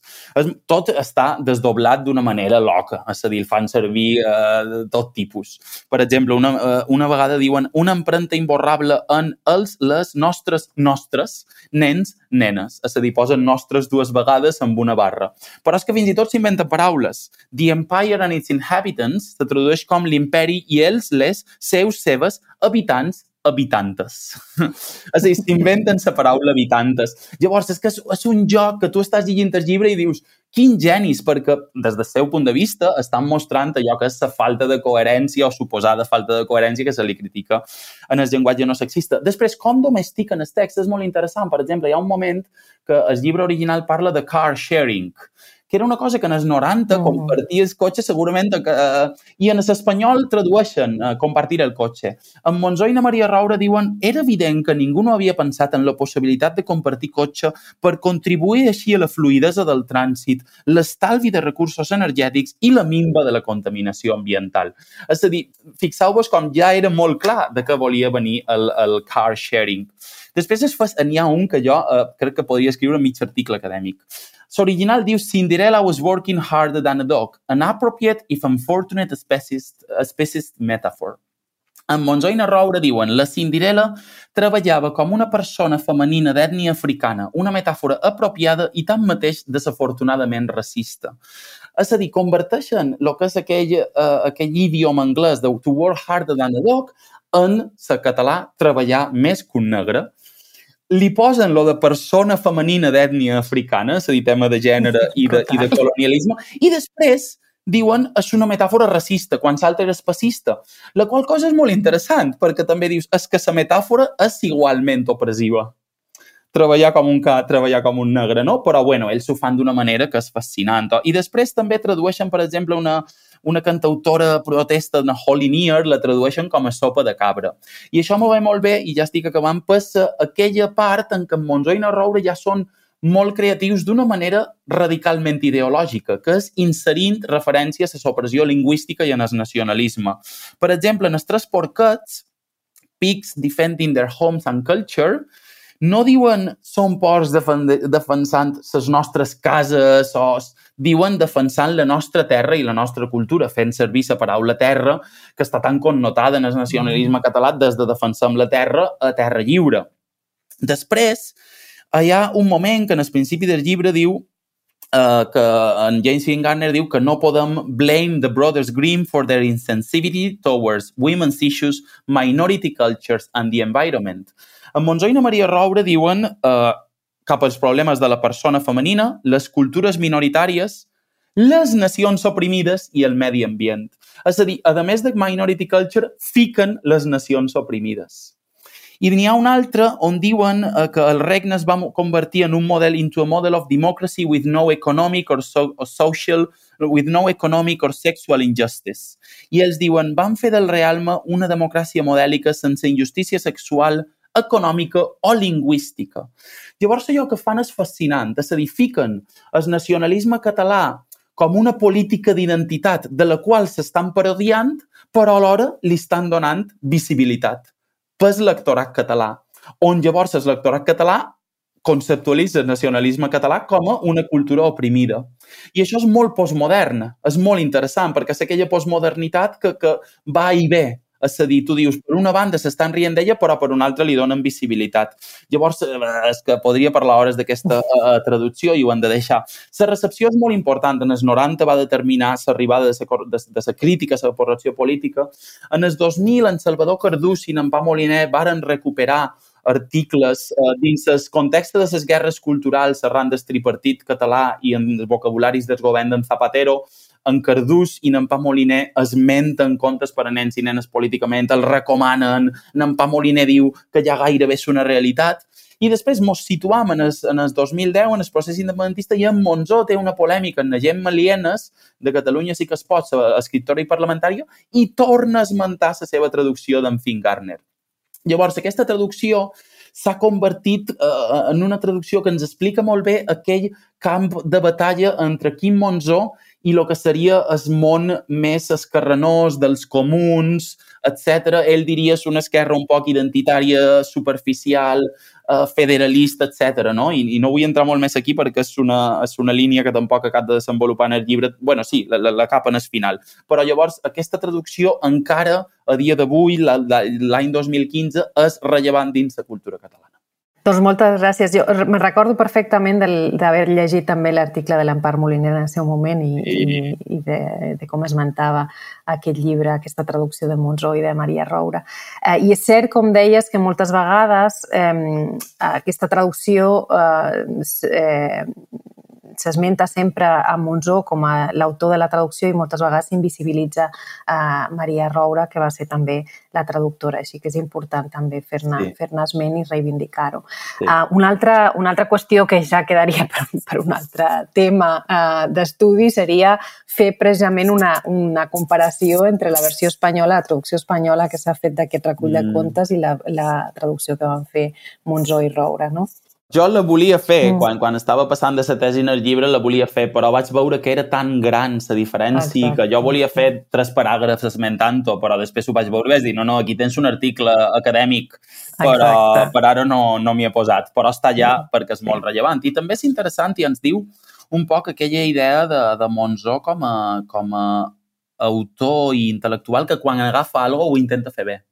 Tot està desdoblat d'una manera loca, és a dir, el fan servir eh, de tot tipus. Per exemple, una, eh, una vegada diuen una empremta imborrable en els, les, nostres, nostres, nens, nenes. És a dir, posen nostres dues vegades amb una barra. Però és que fins i tot s'inventen paraules. The Empire and its inhabitants se tradueix com l'imperi i els, les, seus, seves, habitants habitantes. és a dir, s'inventen la paraula habitantes. Llavors, és que és, un joc que tu estàs llegint el llibre i dius quin genis, perquè des del seu punt de vista estan mostrant allò que és la falta de coherència o suposada falta de coherència que se li critica en el llenguatge no sexista. Després, com domestiquen els texts és molt interessant. Per exemple, hi ha un moment que el llibre original parla de car sharing, que era una cosa que en els 90 mm. comparties cotxe segurament que, eh, i en l'espanyol tradueixen eh, compartir el cotxe. En Monzó i na Maria Raura diuen era evident que ningú no havia pensat en la possibilitat de compartir cotxe per contribuir així a la fluidesa del trànsit, l'estalvi de recursos energètics i la minva de la contaminació ambiental. És a dir, fixeu-vos com ja era molt clar de què volia venir el, el car sharing. Després n'hi ha un que jo eh, crec que podria escriure mig article acadèmic. L'original diu Cinderella was working harder than a dog, an appropriate if unfortunate speciest, speciest metaphor. En Monzó i Roure diuen la Cinderella treballava com una persona femenina d'ètnia africana, una metàfora apropiada i tanmateix desafortunadament racista. És a dir, converteixen el que és aquell, uh, aquell idioma anglès de to work harder than a dog en la català treballar més que un negre li posen lo de persona femenina d'ètnia africana, és a dir, tema de gènere i de, i de colonialisme, i després diuen és una metàfora racista, quan l'altra és pacista. La qual cosa és molt interessant, perquè també dius és que la metàfora és igualment opressiva. Treballar com un ca, treballar com un negre, no? Però, bueno, ells ho fan d'una manera que és fascinant. I després també tradueixen, per exemple, una, una cantautora protesta de Holy Near la tradueixen com a sopa de cabra. I això m'ho ve molt bé, i ja estic acabant, pues, aquella part en què en Monzó i Roure ja són molt creatius d'una manera radicalment ideològica, que és inserint referències a l'opressió lingüística i en el nacionalisme. Per exemple, en els tres porquets, Pigs Defending Their Homes and Culture, no diuen som porcs defensant les nostres cases o diuen defensant la nostra terra i la nostra cultura, fent servir la paraula terra, que està tan connotada en el nacionalisme català des de defensar la terra a terra lliure. Després, hi ha un moment que en el principi del llibre diu Uh, que en James Ian Garner diu que no podem blame the Brothers Grimm for their insensitivity towards women's issues, minority cultures and the environment. En Monzó i na Maria Roure diuen uh, cap als problemes de la persona femenina, les cultures minoritàries, les nacions oprimides i el medi ambient. És a dir, a més de Minority Culture, fiquen les nacions oprimides. I n'hi ha un altre on diuen eh, que el regne es va convertir en un model into a model of democracy with no economic or, so, or social with no economic or sexual injustice. I ells diuen, van fer del realme una democràcia modèlica sense injustícia sexual, econòmica o lingüística. Llavors, allò que fan és fascinant. S'edifiquen el nacionalisme català com una política d'identitat de la qual s'estan parodiant, però alhora li estan donant visibilitat pel lectorat català, on llavors el lectorat català conceptualitza el nacionalisme català com a una cultura oprimida. I això és molt postmodern, és molt interessant, perquè és aquella postmodernitat que, que va i ve és a dir, tu dius, per una banda s'estan rient d'ella, però per una altra li donen visibilitat. Llavors, eh, és que podria parlar hores d'aquesta uh, traducció i ho han de deixar. La recepció és molt important. En els 90 va determinar l'arribada de la crítica a la correcció política. En els 2000, en Salvador Cardús i en Pau Moliner varen recuperar articles eh, dins el context de les guerres culturals arran del tripartit català i en els vocabularis del govern d'en Zapatero, en Cardús i en Pa Moliner esmenten contes per a nens i nenes políticament, el recomanen, en Pa Moliner diu que ja gairebé és una realitat, i després mos situam en el, en el 2010, en el procés independentista, i en Monzó té una polèmica en la gent Malienes, de Catalunya sí que es pot, escriptora i parlamentària, i torna a esmentar la seva traducció d'en Finn Garner. Llavors, aquesta traducció s'ha convertit eh, en una traducció que ens explica molt bé aquell camp de batalla entre Quim Monzó i el que seria el món més escarrenós dels comuns, etc. Ell diria és una esquerra un poc identitària, superficial, eh, federalista, etc. No? I, I no vull entrar molt més aquí perquè és una, és una línia que tampoc acaba de desenvolupar en el llibre. bueno, sí, la, la, la capa en el final. Però llavors aquesta traducció encara a dia d'avui, l'any 2015, és rellevant dins la cultura catalana. Doncs moltes gràcies. Jo me recordo perfectament d'haver llegit també l'article de l'Empar Moliner en el seu moment i, i, i de, de com esmentava aquest llibre, aquesta traducció de Monzó i de Maria Roura. Eh, I és cert, com deies, que moltes vegades eh, aquesta traducció eh, eh, s'esmenta sempre a Monzó com a l'autor de la traducció i moltes vegades s'invisibilitza a Maria Roura, que va ser també la traductora, així que és important també fer-ne sí. fer esment i reivindicar-ho. Sí. Uh, una, altra, una altra qüestió que ja quedaria per, per un altre tema uh, d'estudi seria fer precisament una, una comparació entre la versió espanyola, la traducció espanyola que s'ha fet d'aquest recull mm. de contes i la, la traducció que van fer Monzó i Roura, no? Jo la volia fer, mm. quan, quan estava passant de la tesi en el llibre, la volia fer, però vaig veure que era tan gran la diferència Exacte. que jo volia fer tres paràgrafs esmentant-ho, però després ho vaig veure i vaig dir, no, no, aquí tens un article acadèmic, però Exacte. per ara no, no m'hi he posat, però està allà mm. perquè és molt rellevant. I també és interessant i ens diu un poc aquella idea de, de Monzó com a, com a autor i intel·lectual que quan agafa alguna ho intenta fer bé.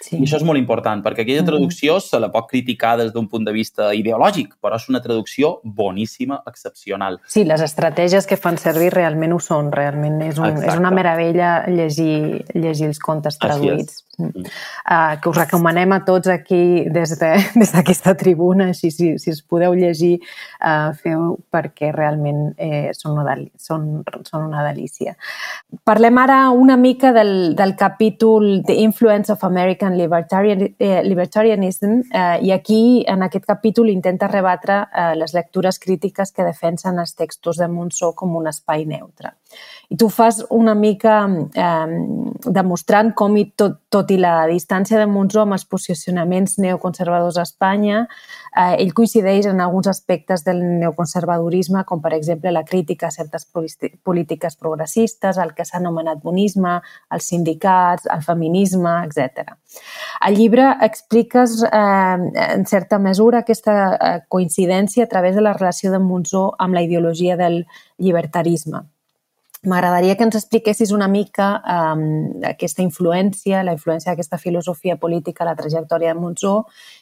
Sí. I això és molt important, perquè aquella traducció mm. se la pot criticar des d'un punt de vista ideològic, però és una traducció boníssima, excepcional. Sí, les estratègies que fan servir realment ho són, realment és, un, és una meravella llegir, llegir els contes traduïts. Mm. Uh, que us recomanem a tots aquí des d'aquesta de, des tribuna, si, si, si es podeu llegir, uh, feu perquè realment eh, són, una són, són una delícia. Parlem ara una mica del, del capítol The Influence of American Libertarian, eh, Libertarianism eh, i aquí en aquest capítol intenta rebatre eh, les lectures crítiques que defensen els textos de Montsó com un espai neutre. I tu fas una mica eh, demostrant com i tot, tot i la distància de Monzó amb els posicionaments neoconservadors a Espanya, eh, ell coincideix en alguns aspectes del neoconservadorisme, com per exemple la crítica a certes polítiques progressistes, el que s'ha anomenat bonisme, els sindicats, el feminisme, etc. Al llibre expliques eh, en certa mesura aquesta eh, coincidència a través de la relació de Monzó amb la ideologia del llibertarisme M'agradaria que ens expliquessis una mica um, aquesta influència, la influència d'aquesta filosofia política a la trajectòria de Monzó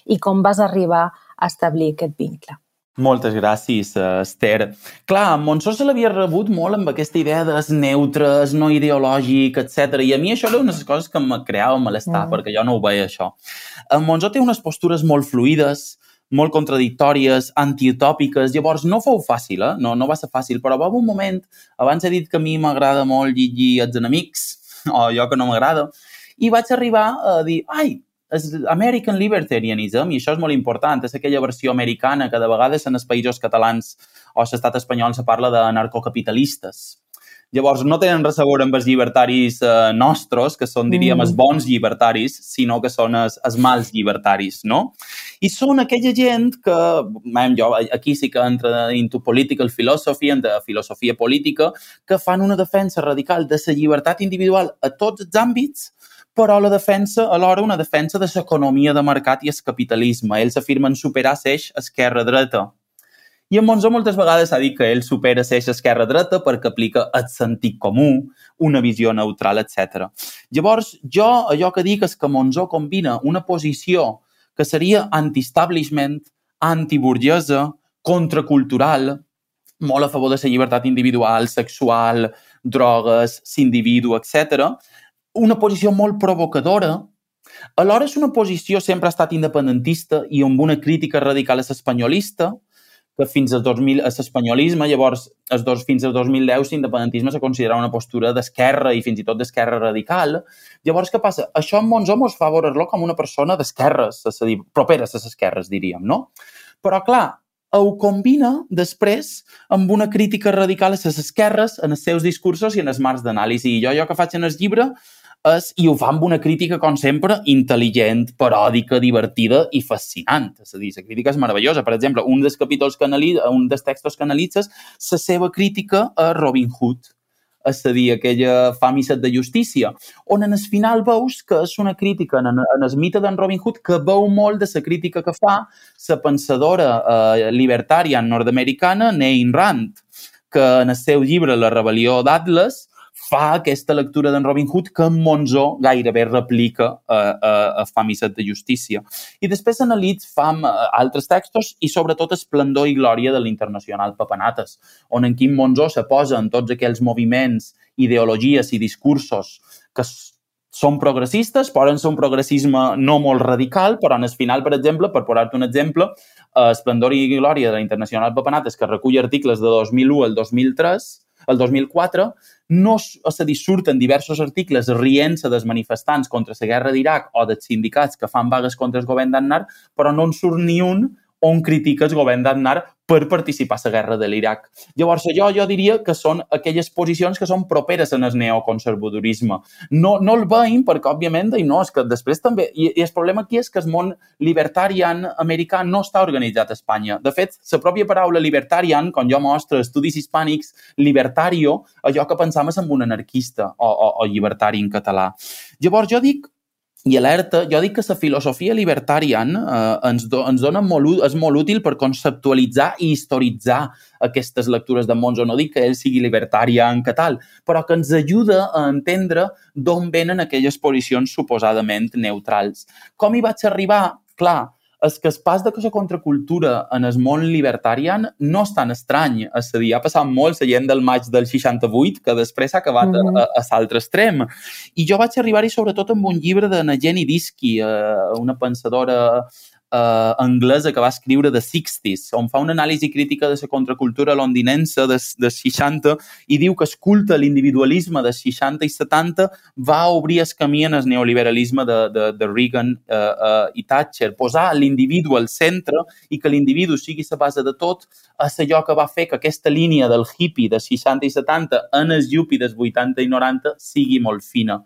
i com vas arribar a establir aquest vincle. Moltes gràcies, Esther. Clar, Monzó se l'havia rebut molt amb aquesta idea des neutres, no ideològic, etc. I a mi això era una de les coses que em creava malestar, mm. perquè jo no ho veia, això. En Monzó té unes postures molt fluides, molt contradictòries, antiutòpiques, llavors no fou fàcil, eh? no, no va ser fàcil, però va un moment, abans he dit que a mi m'agrada molt llegir Els enemics, o allò que no m'agrada, i vaig arribar a dir, ai, és American Libertarianism, i això és molt important, és aquella versió americana que de vegades en els països catalans o l'estat espanyol se parla de narcocapitalistes Llavors, no tenen res a veure amb els llibertaris eh, nostres, que són, diríem, mm. els bons llibertaris, sinó que són els, els mals llibertaris, no? I són aquella gent que, man, jo aquí sí que entra into political philosophy, en de filosofia política, que fan una defensa radical de la llibertat individual a tots els àmbits, però la defensa, alhora, una defensa de l'economia de mercat i el capitalisme. Ells afirmen superar l'eix esquerra-dreta i en Monzó moltes vegades s'ha dit que ell supera l'eix esquerra-dreta perquè aplica el sentit comú, una visió neutral, etc. Llavors, jo allò que dic és que Monzó combina una posició que seria anti-establishment, antiburguesa, contracultural, molt a favor de la llibertat individual, sexual, drogues, s'individu, etc. Una posició molt provocadora, alhora és una posició sempre ha estat independentista i amb una crítica radical a l'espanyolista, que fins al 2000 és espanyolisme, llavors els dos, fins al 2010 l'independentisme se considerava una postura d'esquerra i fins i tot d'esquerra radical. Llavors, què passa? Això en Monzó mos fa veure-lo com una persona d'esquerres, és a dir, properes a les esquerres, diríem, no? Però, clar, ho combina després amb una crítica radical a les esquerres en els seus discursos i en els marcs d'anàlisi. I jo, jo que faig en el llibre, és, i ho fa amb una crítica, com sempre, intel·ligent, paròdica, divertida i fascinant. És a dir, la crítica és meravellosa. Per exemple, un dels capítols que analitza, un dels textos que analitzes, la seva crítica a Robin Hood, és a dir, aquella fam i set de justícia, on en el final veus que és una crítica en, en el mite d'en Robin Hood que veu molt de la crítica que fa la pensadora eh, libertària nord-americana Nein Rand, que en el seu llibre La rebel·lió d'Atlas fa aquesta lectura d'en Robin Hood que en Monzó gairebé replica a, a, a Fam i Set de Justícia. I després analitz Fam altres textos i sobretot Esplendor i Glòria de l'Internacional Papanates, on en Quim Monzó se posa en tots aquells moviments, ideologies i discursos que són progressistes, poden ser un progressisme no molt radical, però en el final, per exemple, per posar-te un exemple, Esplendor i Glòria de la Internacional Papanates, que recull articles de 2001 al 2003, el 2004, no, és a dir, surten diversos articles rient-se dels manifestants contra la guerra d'Iraq o dels sindicats que fan vagues contra el govern d'Annar, però no en surt ni un on critica el govern d'Aznar per participar a la guerra de l'Iraq. Llavors, jo, jo diria que són aquelles posicions que són properes en el neoconservadorisme. No, no el veiem perquè, òbviament, i no, és que després també... I, I el problema aquí és que el món libertarian americà no està organitzat a Espanya. De fet, la pròpia paraula libertarian, quan jo mostro estudis hispànics, libertario, allò que pensam és en un anarquista o, o, o llibertari en català. Llavors, jo dic i alerta, jo dic que la filosofia libertarian eh, ens, do, ens dona molt, és molt útil per conceptualitzar i historitzar aquestes lectures de Monzo. No dic que ell sigui libertarian que tal, però que ens ajuda a entendre d'on venen aquelles posicions suposadament neutrals. Com hi vaig arribar? Clar, és que el pas de la contracultura en el món libertarian no és tan estrany. És a dir, ha passat molt la gent del maig del 68, que després s'ha acabat mm -hmm. a, a, l'altre extrem. I jo vaig arribar-hi sobretot amb un llibre de Najeni Disky, eh, una pensadora eh, anglesa que va escriure de 60s, on fa una anàlisi crítica de la contracultura londinense de, de 60 i diu que es culte l'individualisme de 60 i 70 va obrir el camí en el neoliberalisme de, de, de Reagan eh, eh, i Thatcher. Posar l'individu al centre i que l'individu sigui la base de tot és allò que va fer que aquesta línia del hippie de 60 i 70 en el yuppie dels 80 i 90 sigui molt fina.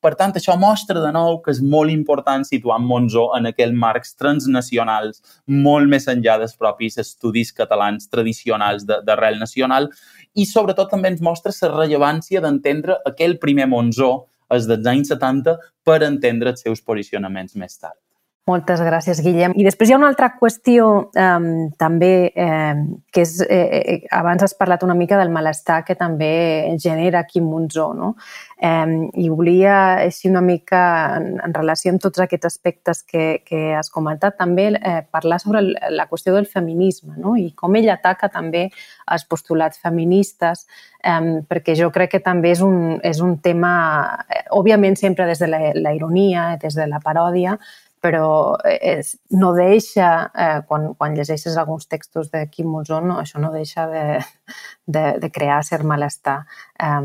Per tant, això mostra de nou que és molt important situar Monzó en aquells marcs transnacionals, molt més enllà dels propis estudis catalans tradicionals d'arrel nacional i sobretot també ens mostra la rellevància d'entendre aquell primer Monzó, els dels anys 70, per entendre els seus posicionaments més tard. Moltes gràcies, Guillem. I després hi ha una altra qüestió eh, també, eh, que és, eh, eh, abans has parlat una mica del malestar que també genera Quim Monzó, no? Eh, I volia, així una mica en, en relació amb tots aquests aspectes que, que has comentat, també eh, parlar sobre la qüestió del feminisme no? i com ell ataca també els postulats feministes, eh, perquè jo crec que també és un, és un tema, eh, òbviament sempre des de la, la ironia, des de la paròdia, però és, no deixa, eh, quan, quan llegeixes alguns textos de Quim Monzó, no, això no deixa de, de, de crear cert malestar eh,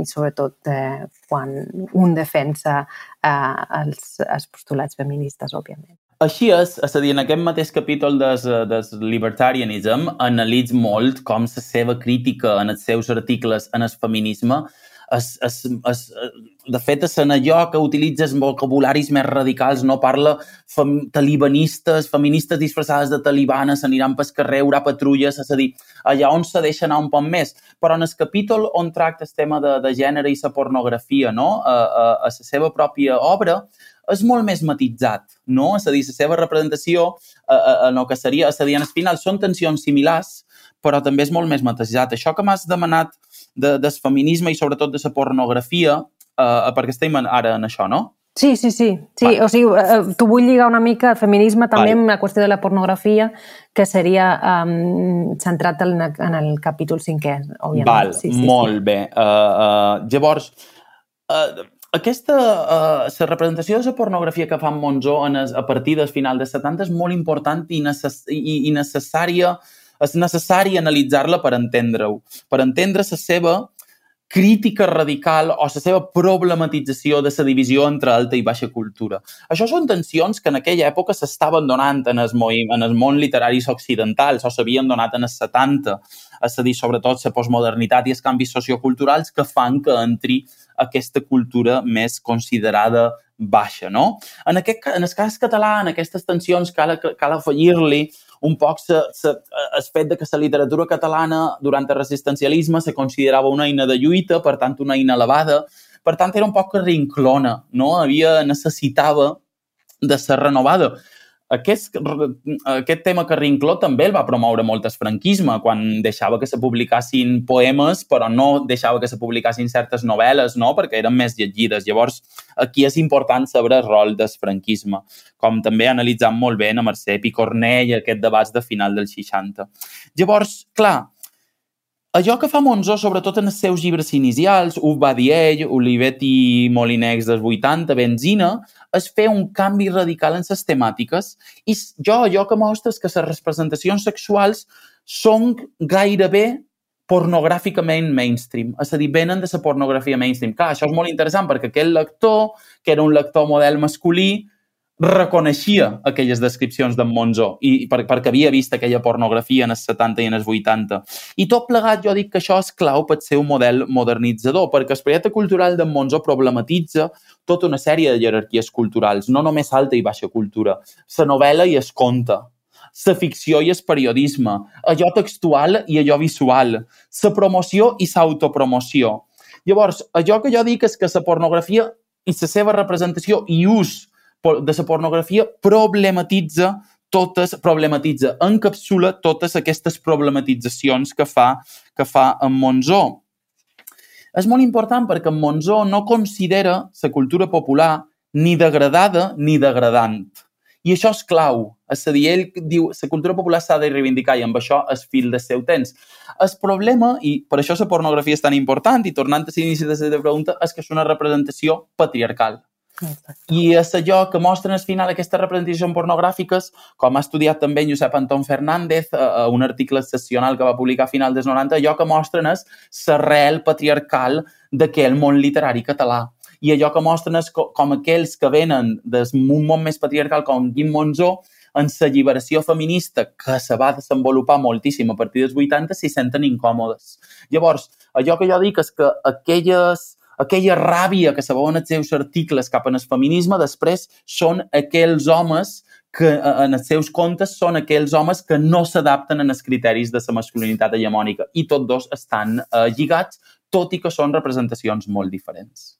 i sobretot eh, quan un defensa eh, els, els postulats feministes, òbviament. Així és, és a dir, en aquest mateix capítol des, des libertarianism analitz molt com la seva crítica en els seus articles en el feminisme es, es, es, de fet, en allò que utilitzes vocabularis més radicals, no parla fem, talibanistes, feministes disfressades de talibanes, aniran pel carrer, haurà patrulles, és a dir, allà on se deixa anar un poc més. Però en el capítol on tracta el tema de, de gènere i la pornografia, no? a, a, a la seva pròpia obra, és molt més matitzat, no? És a dir, la seva representació en el que seria, és a dir, en el final són tensions similars, però també és molt més matitzat. Això que m'has demanat de, del feminisme i sobretot de la pornografia, eh, perquè estem ara en això, no? Sí, sí, sí. sí vale. o sigui, eh, tu vull lligar una mica el feminisme també vale. amb la qüestió de la pornografia, que seria um, centrat en, en el capítol cinquè, òbviament. Val, sí, sí, molt sí. bé. Uh, uh, llavors, uh, aquesta, uh, la representació de la pornografia que fa Monzó en es, a partir del final dels 70 és molt important i, necess i, i necessària és necessari analitzar-la per entendre-ho, per entendre la seva crítica radical o la seva problematització de la divisió entre alta i baixa cultura. Això són tensions que en aquella època s'estaven donant en el, en el món literaris occidentals o s'havien donat en els 70, és a dir, sobretot la postmodernitat i els canvis socioculturals que fan que entri aquesta cultura més considerada baixa, no? En, aquest, en el cas català, en aquestes tensions cal, cal afegir-li un poc se, se, el fet de que la literatura catalana durant el resistencialisme se considerava una eina de lluita, per tant una eina elevada, per tant era un poc rinclona, no? Havia, necessitava de ser renovada. Aquest, aquest tema que Rincló també el va promoure molt el franquisme, quan deixava que se publicassin poemes, però no deixava que se publicassin certes novel·les, no? perquè eren més llegides. Llavors, aquí és important saber el rol del franquisme, com també analitzant molt bé a Mercè Picornell aquest debats de final dels 60. Llavors, clar, allò que fa Monzó, sobretot en els seus llibres inicials, Ho va dir ell, Olivetti Molinex dels 80, Benzina, és fer un canvi radical en les temàtiques i jo allò que mostra és que les representacions sexuals són gairebé pornogràficament mainstream, és a dir, venen de la pornografia mainstream. Clar, això és molt interessant perquè aquell lector, que era un lector model masculí, reconeixia aquelles descripcions d'en Monzó i per, perquè havia vist aquella pornografia en els 70 i en els 80. I tot plegat jo dic que això és clau per ser un model modernitzador, perquè el projecte cultural d'en Monzó problematitza tota una sèrie de jerarquies culturals, no només alta i baixa cultura. La novel·la i es conte, la ficció i el periodisme, allò textual i allò visual, la promoció i l'autopromoció. Llavors, allò que jo dic és que la pornografia i la seva representació i ús de la pornografia problematitza totes, problematitza, encapsula totes aquestes problematitzacions que fa, que fa en Monzó. És molt important perquè en Monzó no considera la cultura popular ni degradada ni degradant. I això és clau. És a dir, ell diu la cultura popular s'ha de reivindicar i amb això és fil del seu temps. El problema, i per això la pornografia és tan important, i tornant a l'inici de la pregunta, és que és una representació patriarcal. I és allò que mostren al final aquestes representacions pornogràfiques, com ha estudiat també Josep Anton Fernández, a, a un article excepcional que va publicar a final dels 90, allò que mostren és l'arrel patriarcal d'aquell món literari català. I allò que mostren és com aquells que venen d'un món més patriarcal com Guim Monzó, en la lliberació feminista que se va desenvolupar moltíssim a partir dels 80 s'hi senten incòmodes. Llavors, allò que jo dic és que aquelles aquella ràbia que se veuen els seus articles cap en el feminisme, després són aquells homes que eh, en els seus contes són aquells homes que no s'adapten en els criteris de la masculinitat hegemònica i tots dos estan eh, lligats, tot i que són representacions molt diferents.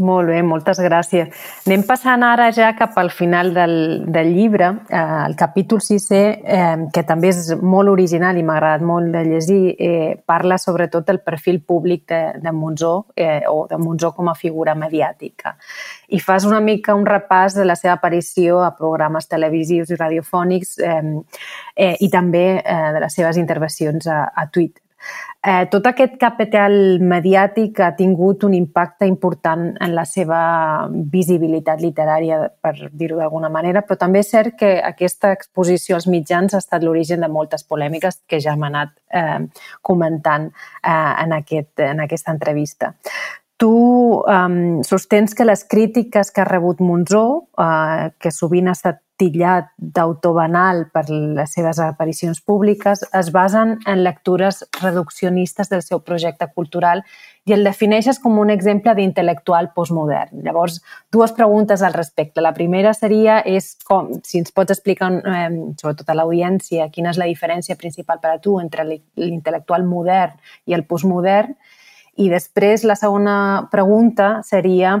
Molt bé, moltes gràcies. Anem passant ara ja cap al final del, del llibre, eh, el capítol 6è, eh, que també és molt original i m'ha agradat molt de llegir, eh, parla sobretot del perfil públic de, de Monzó eh, o de Monzó com a figura mediàtica. I fas una mica un repàs de la seva aparició a programes televisius i radiofònics eh, eh, i també eh, de les seves intervencions a, a Twitter. Eh, tot aquest capital mediàtic ha tingut un impacte important en la seva visibilitat literària, per dir-ho d'alguna manera, però també és cert que aquesta exposició als mitjans ha estat l'origen de moltes polèmiques que ja hem anat eh, comentant eh, en, aquest, en aquesta entrevista. Tu um, sostens que les crítiques que ha rebut Monzó, uh, que sovint ha estat tillat d'autor banal per les seves aparicions públiques, es basen en lectures reduccionistes del seu projecte cultural i el defineixes com un exemple d'intel·lectual postmodern. Llavors, dues preguntes al respecte. La primera seria és com, si ens pots explicar, eh, sobretot a l'audiència, quina és la diferència principal per a tu entre l'intel·lectual modern i el postmodern, i després la segona pregunta seria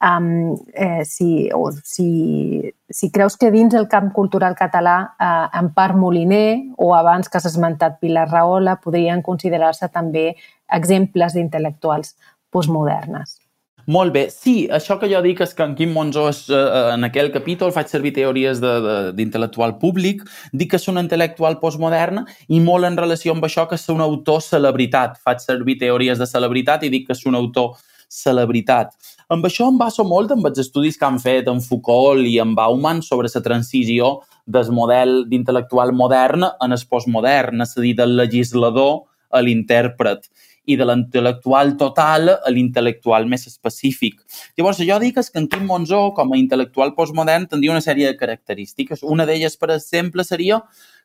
um, eh, si, o si, si creus que dins el camp cultural català, eh, en part Moliner o abans que has esmentat Pilar Rahola, podrien considerar-se també exemples d'intel·lectuals postmodernes. Molt bé. Sí, això que jo dic és que en Quim Monzó és, eh, en aquell capítol faig servir teories d'intel·lectual públic, dic que és un intel·lectual postmodern i molt en relació amb això que és un autor celebritat. Faig servir teories de celebritat i dic que és un autor celebritat. Amb això em baso molt amb els estudis que han fet en Foucault i en Bauman sobre la transició del model d'intel·lectual modern en el postmodern, és a dir, del legislador a l'intèrpret i de l'intel·lectual total a l'intel·lectual més específic. Llavors, jo dic que en Quim Monzó, com a intel·lectual postmodern, tindria una sèrie de característiques. Una d'elles, per exemple, seria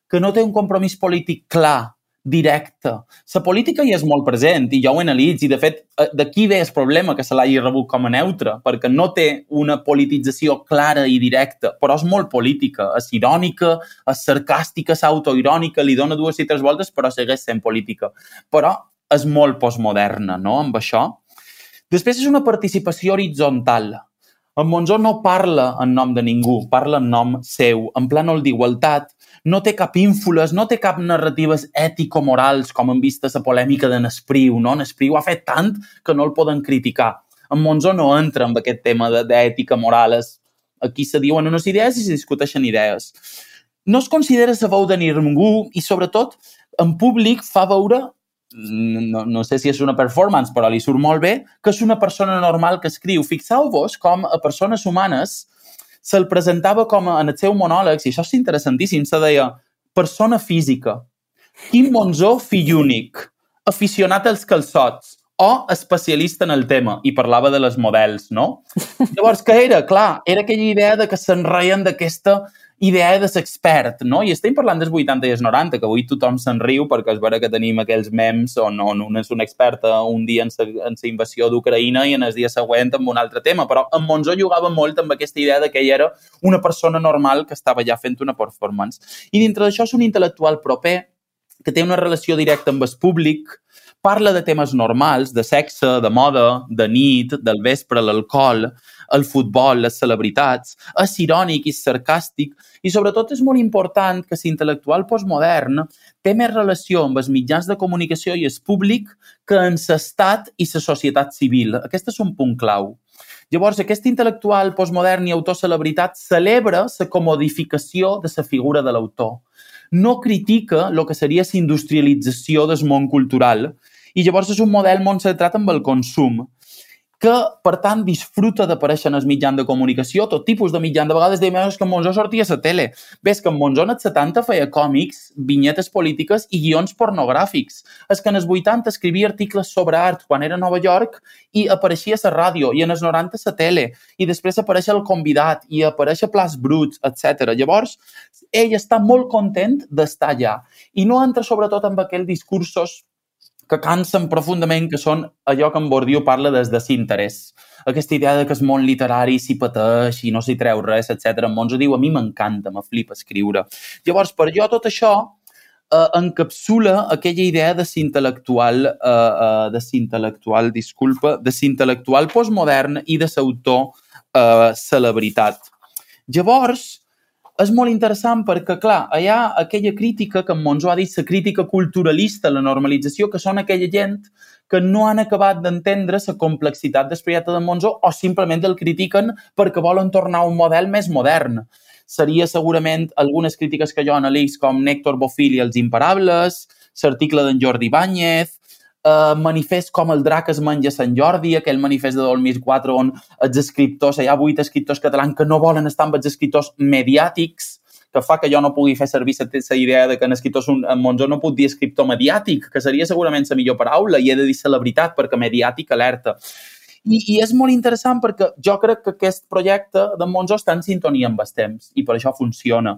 que no té un compromís polític clar, directe. La política hi és molt present i jo ho analitzo i, de fet, eh, d'aquí ve el problema que se l'hagi rebut com a neutre, perquè no té una politització clara i directa, però és molt política, és irònica, és sarcàstica, és autoirònica, li dona dues i tres voltes, però segueix sent política. Però és molt postmoderna, no?, amb això. Després és una participació horitzontal. En Monzó no parla en nom de ningú, parla en nom seu, en plànol d'igualtat, no té cap ínfoles, no té cap narratives ètico-morals, com hem vist a la polèmica de Nespriu, no? Nespriu ha fet tant que no el poden criticar. En Monzó no entra en aquest tema d'ètica moral. Aquí se diuen unes idees i se discuteixen idees. No es considera la veu de ningú i, sobretot, en públic fa veure no, no sé si és una performance, però li surt molt bé, que és una persona normal que escriu. Fixeu-vos com a persones humanes se'l presentava com a, en el seu monòleg, i això és interessantíssim, se deia persona física, Quim Monzó, fill únic, aficionat als calçots, o especialista en el tema, i parlava de les models, no? Llavors, què era? Clar, era aquella idea de que se'n reien d'aquesta idea de l'expert, no? I estem parlant dels 80 i els 90, que avui tothom se'n riu perquè és vera que tenim aquells memes on, on un és un expert un dia en la invasió d'Ucraïna i en el dia següent amb un altre tema, però en Monzó jugava molt amb aquesta idea de que ell era una persona normal que estava ja fent una performance. I dintre d'això és un intel·lectual proper que té una relació directa amb el públic, parla de temes normals, de sexe, de moda, de nit, del vespre, l'alcohol, el futbol, les celebritats, és irònic i sarcàstic i sobretot és molt important que l'intel·lectual postmodern té més relació amb els mitjans de comunicació i el públic que en l'estat i la societat civil. Aquest és un punt clau. Llavors, aquest intel·lectual postmodern i autor-celebritat celebra la comodificació de la figura de l'autor. No critica el que seria la industrialització del món cultural i llavors és un model molt centrat en el consum que, per tant, disfruta d'aparèixer en els mitjans de comunicació, tot tipus de mitjans. De vegades dèiem que en Monzó sortia a la tele. Ves que en Monzó en els 70 feia còmics, vinyetes polítiques i guions pornogràfics. És que en els 80 escrivia articles sobre art quan era a Nova York i apareixia a la ràdio, i en els 90 a la tele, i després apareix el convidat, i apareix a Plas Bruts, etc. Llavors, ell està molt content d'estar allà. I no entra sobretot amb aquells discursos que cansen profundament, que són allò que en Bordiu parla des de l'interès. Aquesta idea de que el món literari s'hi pateix i no s'hi treu res, etc. En Monzo diu, a mi m'encanta, me flipa escriure. Llavors, per jo tot això eh, encapsula aquella idea de l'intel·lectual, eh, eh, de l'intel·lectual, disculpa, de l'intel·lectual postmodern i de l'autor eh, celebritat. Llavors, és molt interessant perquè, clar, hi ha aquella crítica que en Monzó ha dit, la crítica culturalista, la normalització, que són aquella gent que no han acabat d'entendre la complexitat projecte de Monzó o simplement el critiquen perquè volen tornar a un model més modern. Seria segurament algunes crítiques que jo analitzo com Néctor Bofill i els imparables, l'article d'en Jordi Báñez, eh, manifest com el drac es menja Sant Jordi, aquell manifest de 2004 on els escriptors, hi ha vuit escriptors catalans que no volen estar amb els escriptors mediàtics, que fa que jo no pugui fer servir la idea de que en escriptor un, en Monzó no puc dir escriptor mediàtic, que seria segurament la millor paraula, i he de dir celebritat perquè mediàtic alerta. I, I és molt interessant perquè jo crec que aquest projecte de Monzó està en sintonia amb els temps i per això funciona.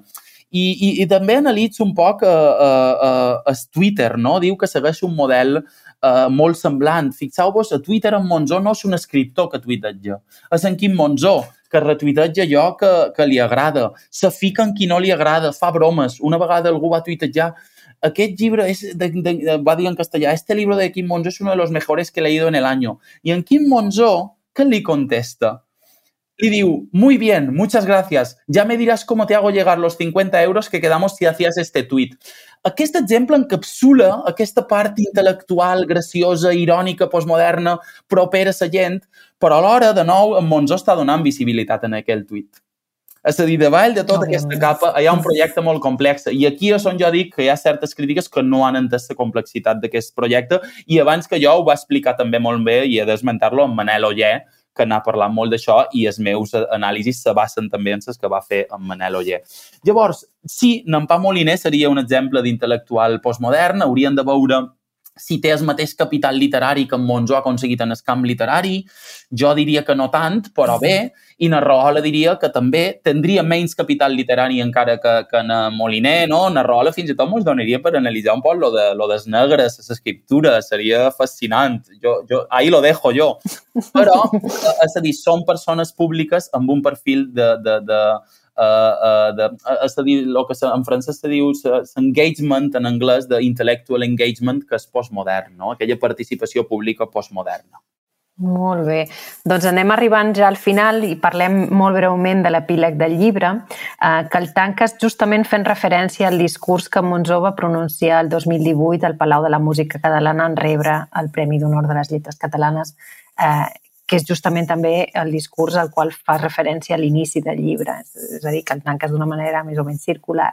I, i, i també analitzo un poc uh, uh, uh, el Twitter, no? Diu que segueix un model uh, molt semblant. Fixeu-vos, a Twitter en Monzó no és un escriptor que tuiteja, és en Quim Monzó, que retuiteja allò que, que li agrada, se fica en qui no li agrada, fa bromes. Una vegada algú va tuitejar aquest llibre és de, de, de, va dir en castellà, este libro de Kim Monzó es uno de los mejores que he leído en el año. Y en Kim Monzó, ¿qué le contesta? Le diu, muy bien, muchas gracias. Ya me dirás cómo te hago llegar los 50 euros que quedamos si hacías este tuit. Aquest exemple encapsula aquesta part intel·lectual, graciosa, irònica, postmoderna, propera a la gent, però alhora, de nou, en Monzó està donant visibilitat en aquell tuit. És a dir, davall de tota aquesta capa hi ha un projecte molt complex i aquí és on jo dic que hi ha certes crítiques que no han entès la complexitat d'aquest projecte i abans que jo ho va explicar també molt bé i he d'esmentar-lo amb Manel Oller, que n'ha parlat molt d'això i els meus anàlisis se basen també en les que va fer en Manel Oller. Llavors, sí, Nampà Moliner seria un exemple d'intel·lectual postmodern, haurien de veure si té el mateix capital literari que en Monzó ha aconseguit en el camp literari, jo diria que no tant, però bé, i Narrola diria que també tindria menys capital literari encara que, que en Moliner, no? Narrola fins i tot ens donaria per analitzar un poc lo, de, lo des negres, les escriptures, seria fascinant. Jo, jo, ahí lo dejo jo. Però, és a dir, són persones públiques amb un perfil de, de, de, uh, de, a dir, el que en francès se diu engagement, en anglès, de intellectual engagement, que és postmodern, no? aquella participació pública postmoderna. Molt bé. Doncs anem arribant ja al final i parlem molt breument de l'epíleg del llibre, eh, que el tanques justament fent referència al discurs que Monzó va pronunciar el 2018 al Palau de la Música Catalana en rebre el Premi d'Honor de les Lletres Catalanes eh, que és justament també el discurs al qual fa referència a l'inici del llibre, és a dir, que el tanques d'una manera més o menys circular.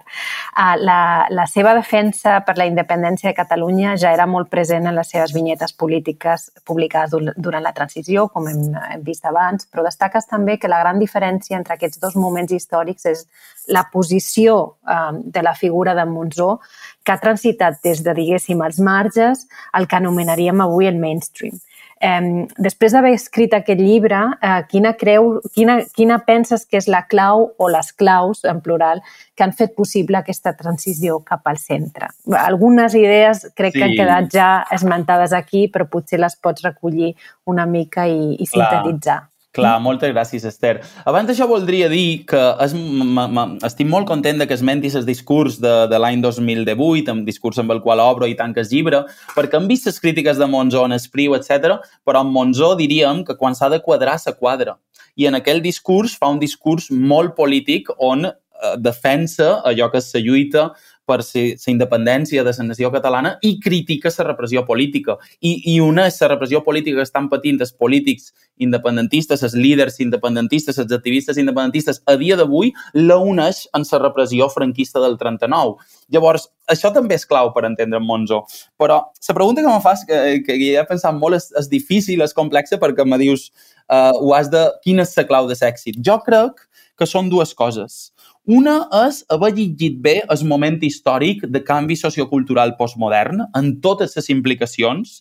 Ah, la, la seva defensa per la independència de Catalunya ja era molt present en les seves vinyetes polítiques publicades durant la transició, com hem, hem vist abans, però destaques també que la gran diferència entre aquests dos moments històrics és la posició eh, de la figura de Monzó que ha transitat des de, diguéssim, els marges al que anomenaríem avui el mainstream. Eh, després d'haver escrit aquest llibre, eh, quina, creu, quina, quina penses que és la clau o les claus, en plural, que han fet possible aquesta transició cap al centre? Algunes idees crec sí. que han quedat ja esmentades aquí, però potser les pots recollir una mica i, i sintetitzar. Clar. Clar, moltes gràcies, Esther. Abans d'això voldria dir que es, m -m estic molt content de que esmentis el discurs de, de l'any 2018, un discurs amb el qual obro i tanques llibre, perquè hem vist les crítiques de Monzó en Espriu, etc. però en Monzó diríem que quan s'ha de quadrar, se quadra. I en aquell discurs fa un discurs molt polític on eh, defensa allò que la lluita per la independència de la nació catalana i critica la repressió política. I, i una és la repressió política que estan patint els polítics independentistes, els líders independentistes, els activistes independentistes, a dia d'avui la uneix en la repressió franquista del 39. Llavors, això també és clau per entendre Monzo. Però la pregunta que me fas, que, que he pensat molt, és, és difícil, és complexa, perquè me dius, uh, ho has de... Quina és la clau de l'èxit? Jo crec que són dues coses. Una és haver llegit bé el moment històric de canvi sociocultural postmodern en totes les implicacions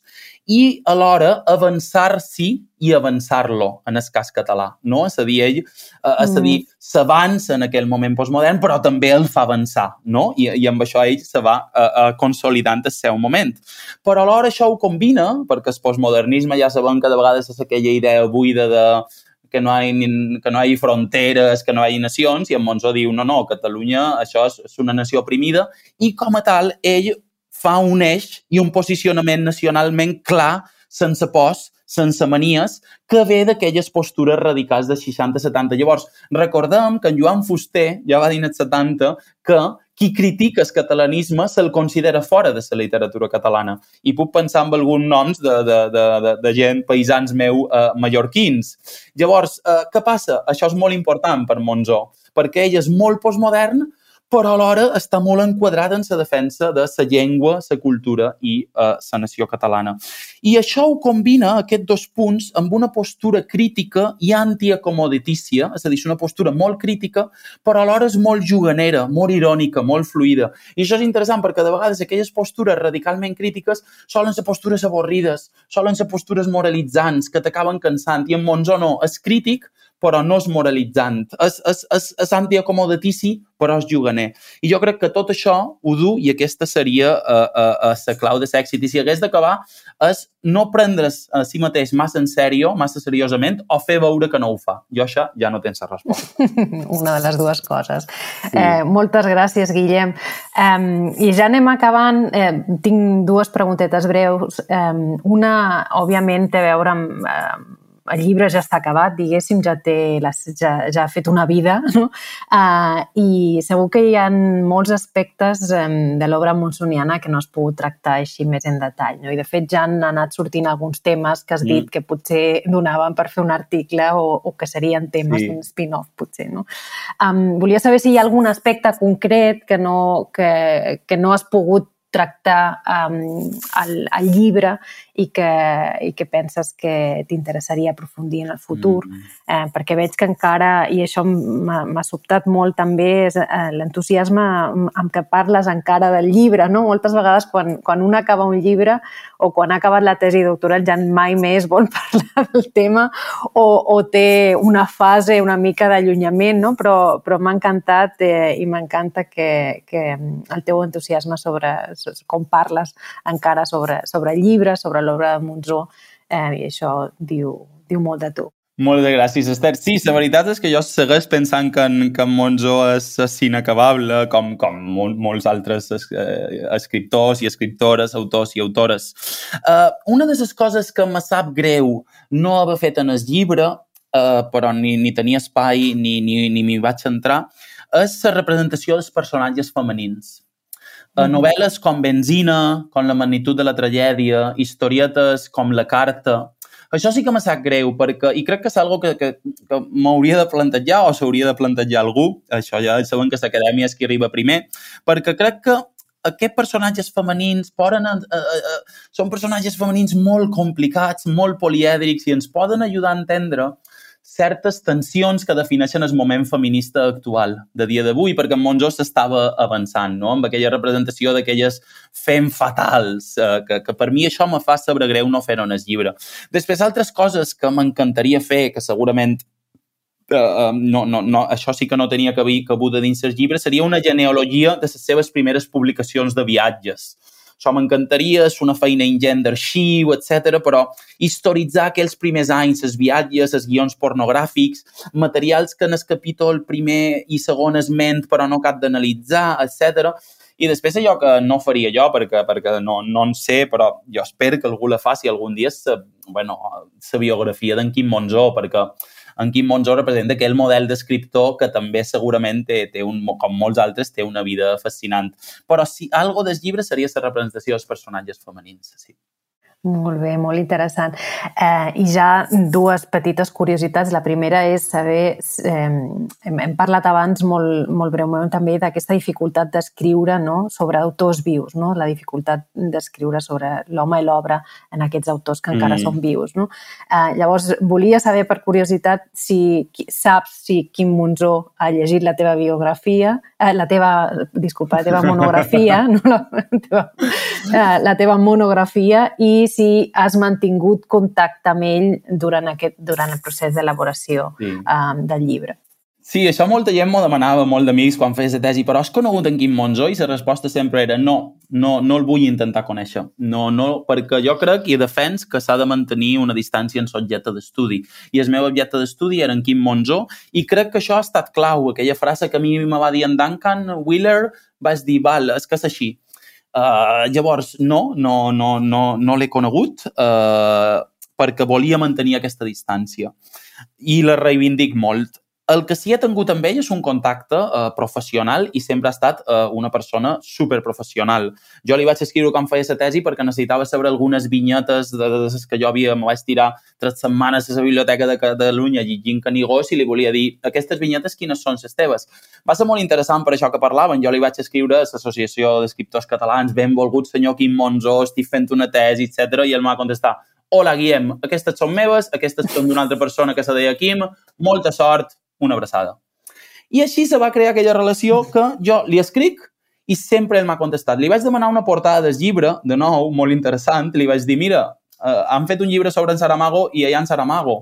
i alhora avançar-s'hi i avançar-lo en el cas català, no? És a dir, ell, eh, és a dir, mm. s'avança en aquell moment postmodern, però també el fa avançar, no? I, i amb això ell se va uh, uh, consolidant el seu moment. Però alhora això ho combina, perquè el postmodernisme ja sabem que de vegades és aquella idea buida de que no, hi, que no hagi fronteres, que no hagi nacions, i en Monzó diu, no, no, Catalunya, això és, és una nació oprimida, i com a tal, ell fa un eix i un posicionament nacionalment clar, sense pors, sense manies, que ve d'aquelles postures radicals de 60-70. Llavors, recordem que en Joan Fuster ja va dir en els 70 que qui critica el catalanisme se'l considera fora de la literatura catalana. I puc pensar en alguns noms de, de, de, de, de gent, paisans meu, eh, mallorquins. Llavors, eh, què passa? Això és molt important per Monzó, perquè ell és molt postmodern, però alhora està molt enquadrada en la defensa de la llengua, la cultura i la uh, nació catalana. I això ho combina, aquests dos punts, amb una postura crítica i antiacomoditícia, és a dir, una postura molt crítica, però alhora és molt juganera, molt irònica, molt fluida. I això és interessant perquè de vegades aquelles postures radicalment crítiques solen ser postures avorrides, solen ser postures moralitzants que t'acaben cansant. I en Monzó no, és crític, però no és moralitzant. És, és, és, és antiacomodatici, però és juganer. I jo crec que tot això ho du, i aquesta seria la uh, uh, uh, clau de l'èxit. I si hagués d'acabar, és no prendre's a si mateix massa en sèrio, massa seriosament, o fer veure que no ho fa. Jo això ja no tens la resposta. Una de les dues coses. Sí. Eh, moltes gràcies, Guillem. Um, I ja anem acabant. Eh, tinc dues preguntetes breus. Um, una, òbviament, té a veure amb... Uh, el llibre ja està acabat, diguéssim, ja, té ja, ja ha fet una vida, no? Uh, I segur que hi ha molts aspectes um, de l'obra monsoniana que no has pogut tractar així més en detall. No? I, de fet, ja han anat sortint alguns temes que has mm. dit que potser donaven per fer un article o, o que serien temes sí. d'un spin-off, potser. No? Um, volia saber si hi ha algun aspecte concret que no, que, que no has pogut tractar um, el, el llibre i que, i que penses que t'interessaria aprofundir en el futur, mm -hmm. eh, perquè veig que encara, i això m'ha sobtat molt també, és eh, l'entusiasme amb què parles encara del llibre, no? Moltes vegades quan, quan un acaba un llibre o quan ha acabat la tesi doctoral ja mai més vol parlar del tema o, o té una fase una mica d'allunyament, no? Però, però m'ha encantat eh, i m'encanta que, que el teu entusiasme sobre com parles encara sobre, sobre llibres, sobre l'obra de Monzó, eh, i això diu, diu molt de tu. Moltes gràcies, Esther. Sí, la veritat és que jo segueix pensant que en, que en Monzó és, és inacabable, com, com mol, molts altres es, eh, escriptors i escriptores, autors i autores. Uh, una de les coses que me sap greu no haver fet en el llibre, uh, però ni, ni tenia espai ni, ni, ni m'hi vaig centrar, és la representació dels personatges femenins. Uh, novel·les com Benzina, com La magnitud de la tragèdia, historietes com La carta, això sí que me sap greu, perquè, i crec que és algo que, que, que m'hauria de plantejar o s'hauria de plantejar algú, això ja saben que l'acadèmia és qui arriba primer, perquè crec que aquests personatges femenins poden, uh, uh, són personatges femenins molt complicats, molt polièdrics i ens poden ajudar a entendre certes tensions que defineixen el moment feminista actual de dia d'avui, perquè en Monjó s'estava avançant, no? amb aquella representació d'aquelles fem fatals, eh, que, que per mi això me fa saber greu no fer-ho en el llibre. Després, altres coses que m'encantaria fer, que segurament Uh, no, no, no, això sí que no tenia cabuda dins el llibre, seria una genealogia de les seves primeres publicacions de viatges això m'encantaria, és una feina ingent d'arxiu, etc. però historitzar aquells primers anys, les viatges, els guions pornogràfics, materials que en el capítol primer i segon es ment però no cap d'analitzar, etc. I després allò que no faria jo, perquè, perquè no, no en sé, però jo espero que algú la faci algun dia, la bueno, biografia d'en Quim Monzó, perquè en Quim Monzó representa aquell model d'escriptor que també segurament té, té un, com molts altres, té una vida fascinant. Però si algo del llibre seria la representació dels personatges femenins, sí. Molt bé, molt interessant. Eh, I ja dues petites curiositats. La primera és saber, eh, hem, hem parlat abans molt, molt breument també d'aquesta dificultat d'escriure no? sobre autors vius, no? la dificultat d'escriure sobre l'home i l'obra en aquests autors que encara mm. són vius. No? Eh, llavors, volia saber per curiositat si saps si Quim Monzó ha llegit la teva biografia, eh, la teva, disculpa, la teva monografia, no? la, teva, eh, la teva monografia i si has mantingut contacte amb ell durant, aquest, durant el procés d'elaboració sí. um, del llibre. Sí, això molta gent m'ho demanava, molt d'amics, quan fes la tesi, però has conegut en Quim Monzó? I la resposta sempre era no, no, no el vull intentar conèixer. No, no, perquè jo crec i defens que s'ha de mantenir una distància en l'objecte d'estudi. I el meu objecte d'estudi era en Quim Monzó i crec que això ha estat clau. Aquella frase que a mi me va dir en Duncan Wheeler, vaig dir, val, és que és així Uh, llavors, no, no, no, no, no l'he conegut uh, perquè volia mantenir aquesta distància i la reivindic molt. El que sí he tingut amb ell és un contacte uh, professional i sempre ha estat uh, una persona superprofessional. Jo li vaig escriure quan feia la tesi perquè necessitava saber algunes vinyetes de, de, de que jo havia, me vaig tirar tres setmanes a la biblioteca de Catalunya llegint Canigós i li volia dir aquestes vinyetes quines són les teves. Va ser molt interessant per això que parlaven. Jo li vaig escriure a l'Associació d'Escriptors Catalans, benvolgut senyor Quim Monzó, estic fent una tesi, etc. i ell m'ha contestat hola Guillem, aquestes són meves, aquestes són d'una altra persona que se deia Quim, molta sort, una abraçada. I així se va crear aquella relació que jo li escric i sempre ell m'ha contestat. Li vaig demanar una portada del llibre, de nou, molt interessant, li vaig dir, mira, eh, han fet un llibre sobre en Saramago i allà en Saramago.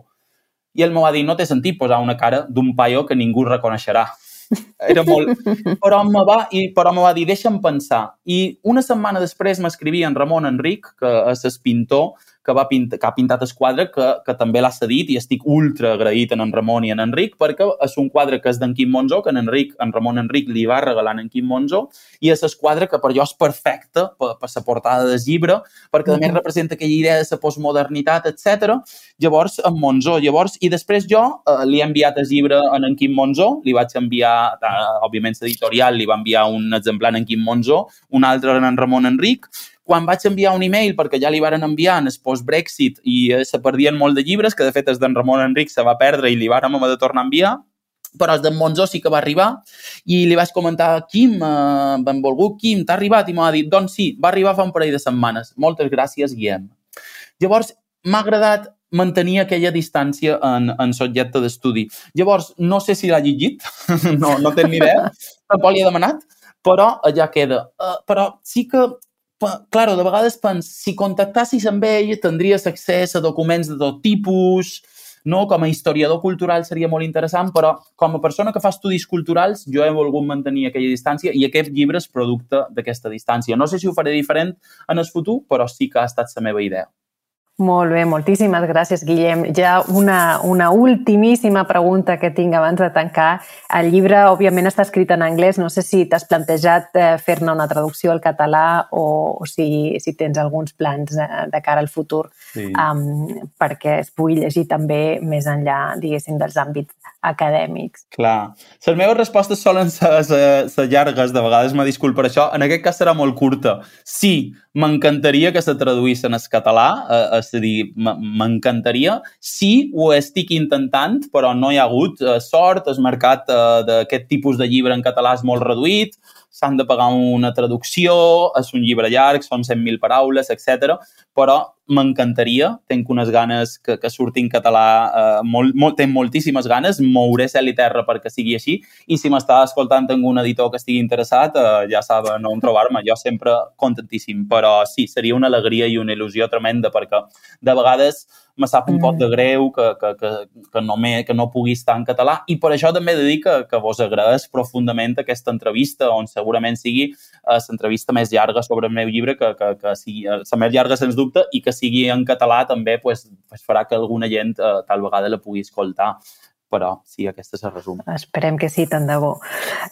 I ell m'ho va dir, no té sentit posar una cara d'un paio que ningú reconeixerà. Era molt... Però me va, i, però me va dir, deixa'm pensar. I una setmana després m'escrivia en Ramon Enric, que és el pintor, que, va pintar, que ha pintat el quadre, que, que també l'ha cedit i estic ultra agraït en en Ramon i en Enric perquè és un quadre que és d'en Quim Monzó, que en, Enric, en Ramon Enric li va regalar en Quim Monzó i és el quadre que per jo és perfecte per, per la portada del llibre perquè a més representa aquella idea de la postmodernitat, etc. Llavors, en Monzó. Llavors, i després jo eh, li he enviat el llibre en en Quim Monzó, li vaig enviar, eh, òbviament, l'editorial li va enviar un exemplar en Quim Monzó, un altre en Ramon Enric, quan vaig enviar un email, perquè ja li varen enviar en el post-Brexit i eh, se perdien molt de llibres, que de fet és d'en Ramon Enric se va perdre i li vàrem haver de tornar a enviar, però el d'en Monzó sí que va arribar i li vaig comentar, Quim, eh, benvolgut Quim, t'ha arribat? I m'ha dit, doncs sí, va arribar fa un parell de setmanes. Moltes gràcies, Guillem. Llavors, m'ha agradat mantenir aquella distància en, en subjecte d'estudi. Llavors, no sé si l'ha llegit, no, no tenc ni idea, tampoc li he demanat, però ja queda. Uh, però sí que claro, de vegades pens, si contactassis amb ell tindries accés a documents de tot tipus, no? com a historiador cultural seria molt interessant, però com a persona que fa estudis culturals jo he volgut mantenir aquella distància i aquest llibre és producte d'aquesta distància. No sé si ho faré diferent en el futur, però sí que ha estat la meva idea. Molt bé, moltíssimes gràcies, Guillem. Ja una, una ultimíssima pregunta que tinc abans de tancar. El llibre, òbviament, està escrit en anglès. No sé si t'has plantejat eh, fer-ne una traducció al català o, o si, si tens alguns plans de, de cara al futur sí. um, perquè es pugui llegir també més enllà, diguéssim, dels àmbits acadèmics. Clar. Les meves respostes solen ser, ser, ser llargues, de vegades me disculpo per això. En aquest cas serà molt curta. Sí, m'encantaria que se traduís en el català, eh, és a dir, m'encantaria. Sí, ho estic intentant, però no hi ha hagut eh, sort. El mercat eh, d'aquest tipus de llibre en català és molt reduït, s'han de pagar una traducció, és un llibre llarg, són 100.000 paraules, etc. però m'encantaria, tenc unes ganes que, que surti en català, eh, molt, molt, tenc moltíssimes ganes, mouré cel i terra perquè sigui així, i si m'està escoltant algun editor que estigui interessat, eh, ja saben on trobar-me, jo sempre contentíssim, però sí, seria una alegria i una il·lusió tremenda perquè de vegades me sap un mm. pot de greu que, que, que, que, no me, que no pugui estar en català i per això també he de dir que, que vos agraeix profundament aquesta entrevista on segurament sigui eh, l'entrevista més llarga sobre el meu llibre que, que, que sigui eh, la més llarga sens dubte i que sigui en català també pues, pues farà que alguna gent eh, tal vegada la pugui escoltar però sí, aquesta el resum. Esperem que sí, tant de bo.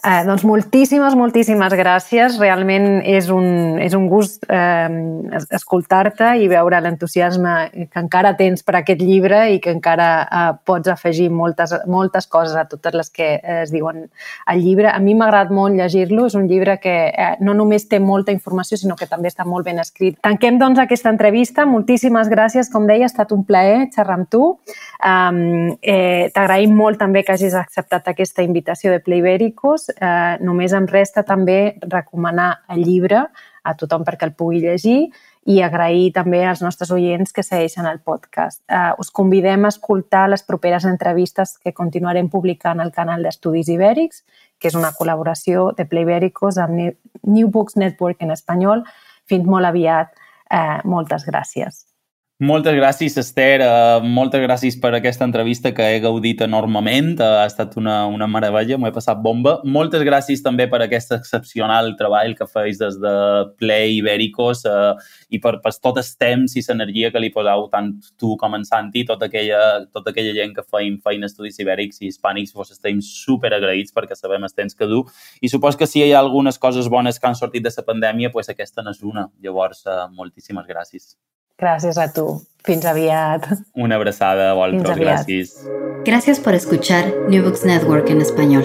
Eh, doncs moltíssimes, moltíssimes gràcies. Realment és un, és un gust eh, escoltar-te i veure l'entusiasme que encara tens per aquest llibre i que encara eh, pots afegir moltes, moltes coses a totes les que es diuen al llibre. A mi m'ha agradat molt llegir-lo. És un llibre que eh, no només té molta informació, sinó que també està molt ben escrit. Tanquem, doncs, aquesta entrevista. Moltíssimes gràcies. Com deia, ha estat un plaer xerrar amb tu. Um, eh, T'agraïm molt també que hagis acceptat aquesta invitació de Playbéricos. Eh, només em resta també recomanar el llibre a tothom perquè el pugui llegir i agrair també als nostres oients que segueixen el podcast. Uh, us convidem a escoltar les properes entrevistes que continuarem publicant al canal d'Estudis Ibèrics, que és una col·laboració de Playbéricos amb New Books Network en espanyol. Fins molt aviat. Uh, moltes gràcies. Moltes gràcies, Esther. Uh, moltes gràcies per aquesta entrevista que he gaudit enormement. Uh, ha estat una, una meravella, m'ho he passat bomba. Moltes gràcies també per aquest excepcional treball que feis des de Play Ibèricos uh, i per, per tot el temps i l'energia que li poseu tant tu com en Santi, tota aquella, tota aquella gent que feim feina estudis ibèrics i hispànics, vos estem super agraïts perquè sabem el temps que du. I supos que si hi ha algunes coses bones que han sortit de la pandèmia, pues aquesta n'és una. Llavors, uh, moltíssimes gràcies. Gràcies a tu. Fins aviat. Una abraçada aviat. Gràcies. Gracias por escuchar New Books Network en español.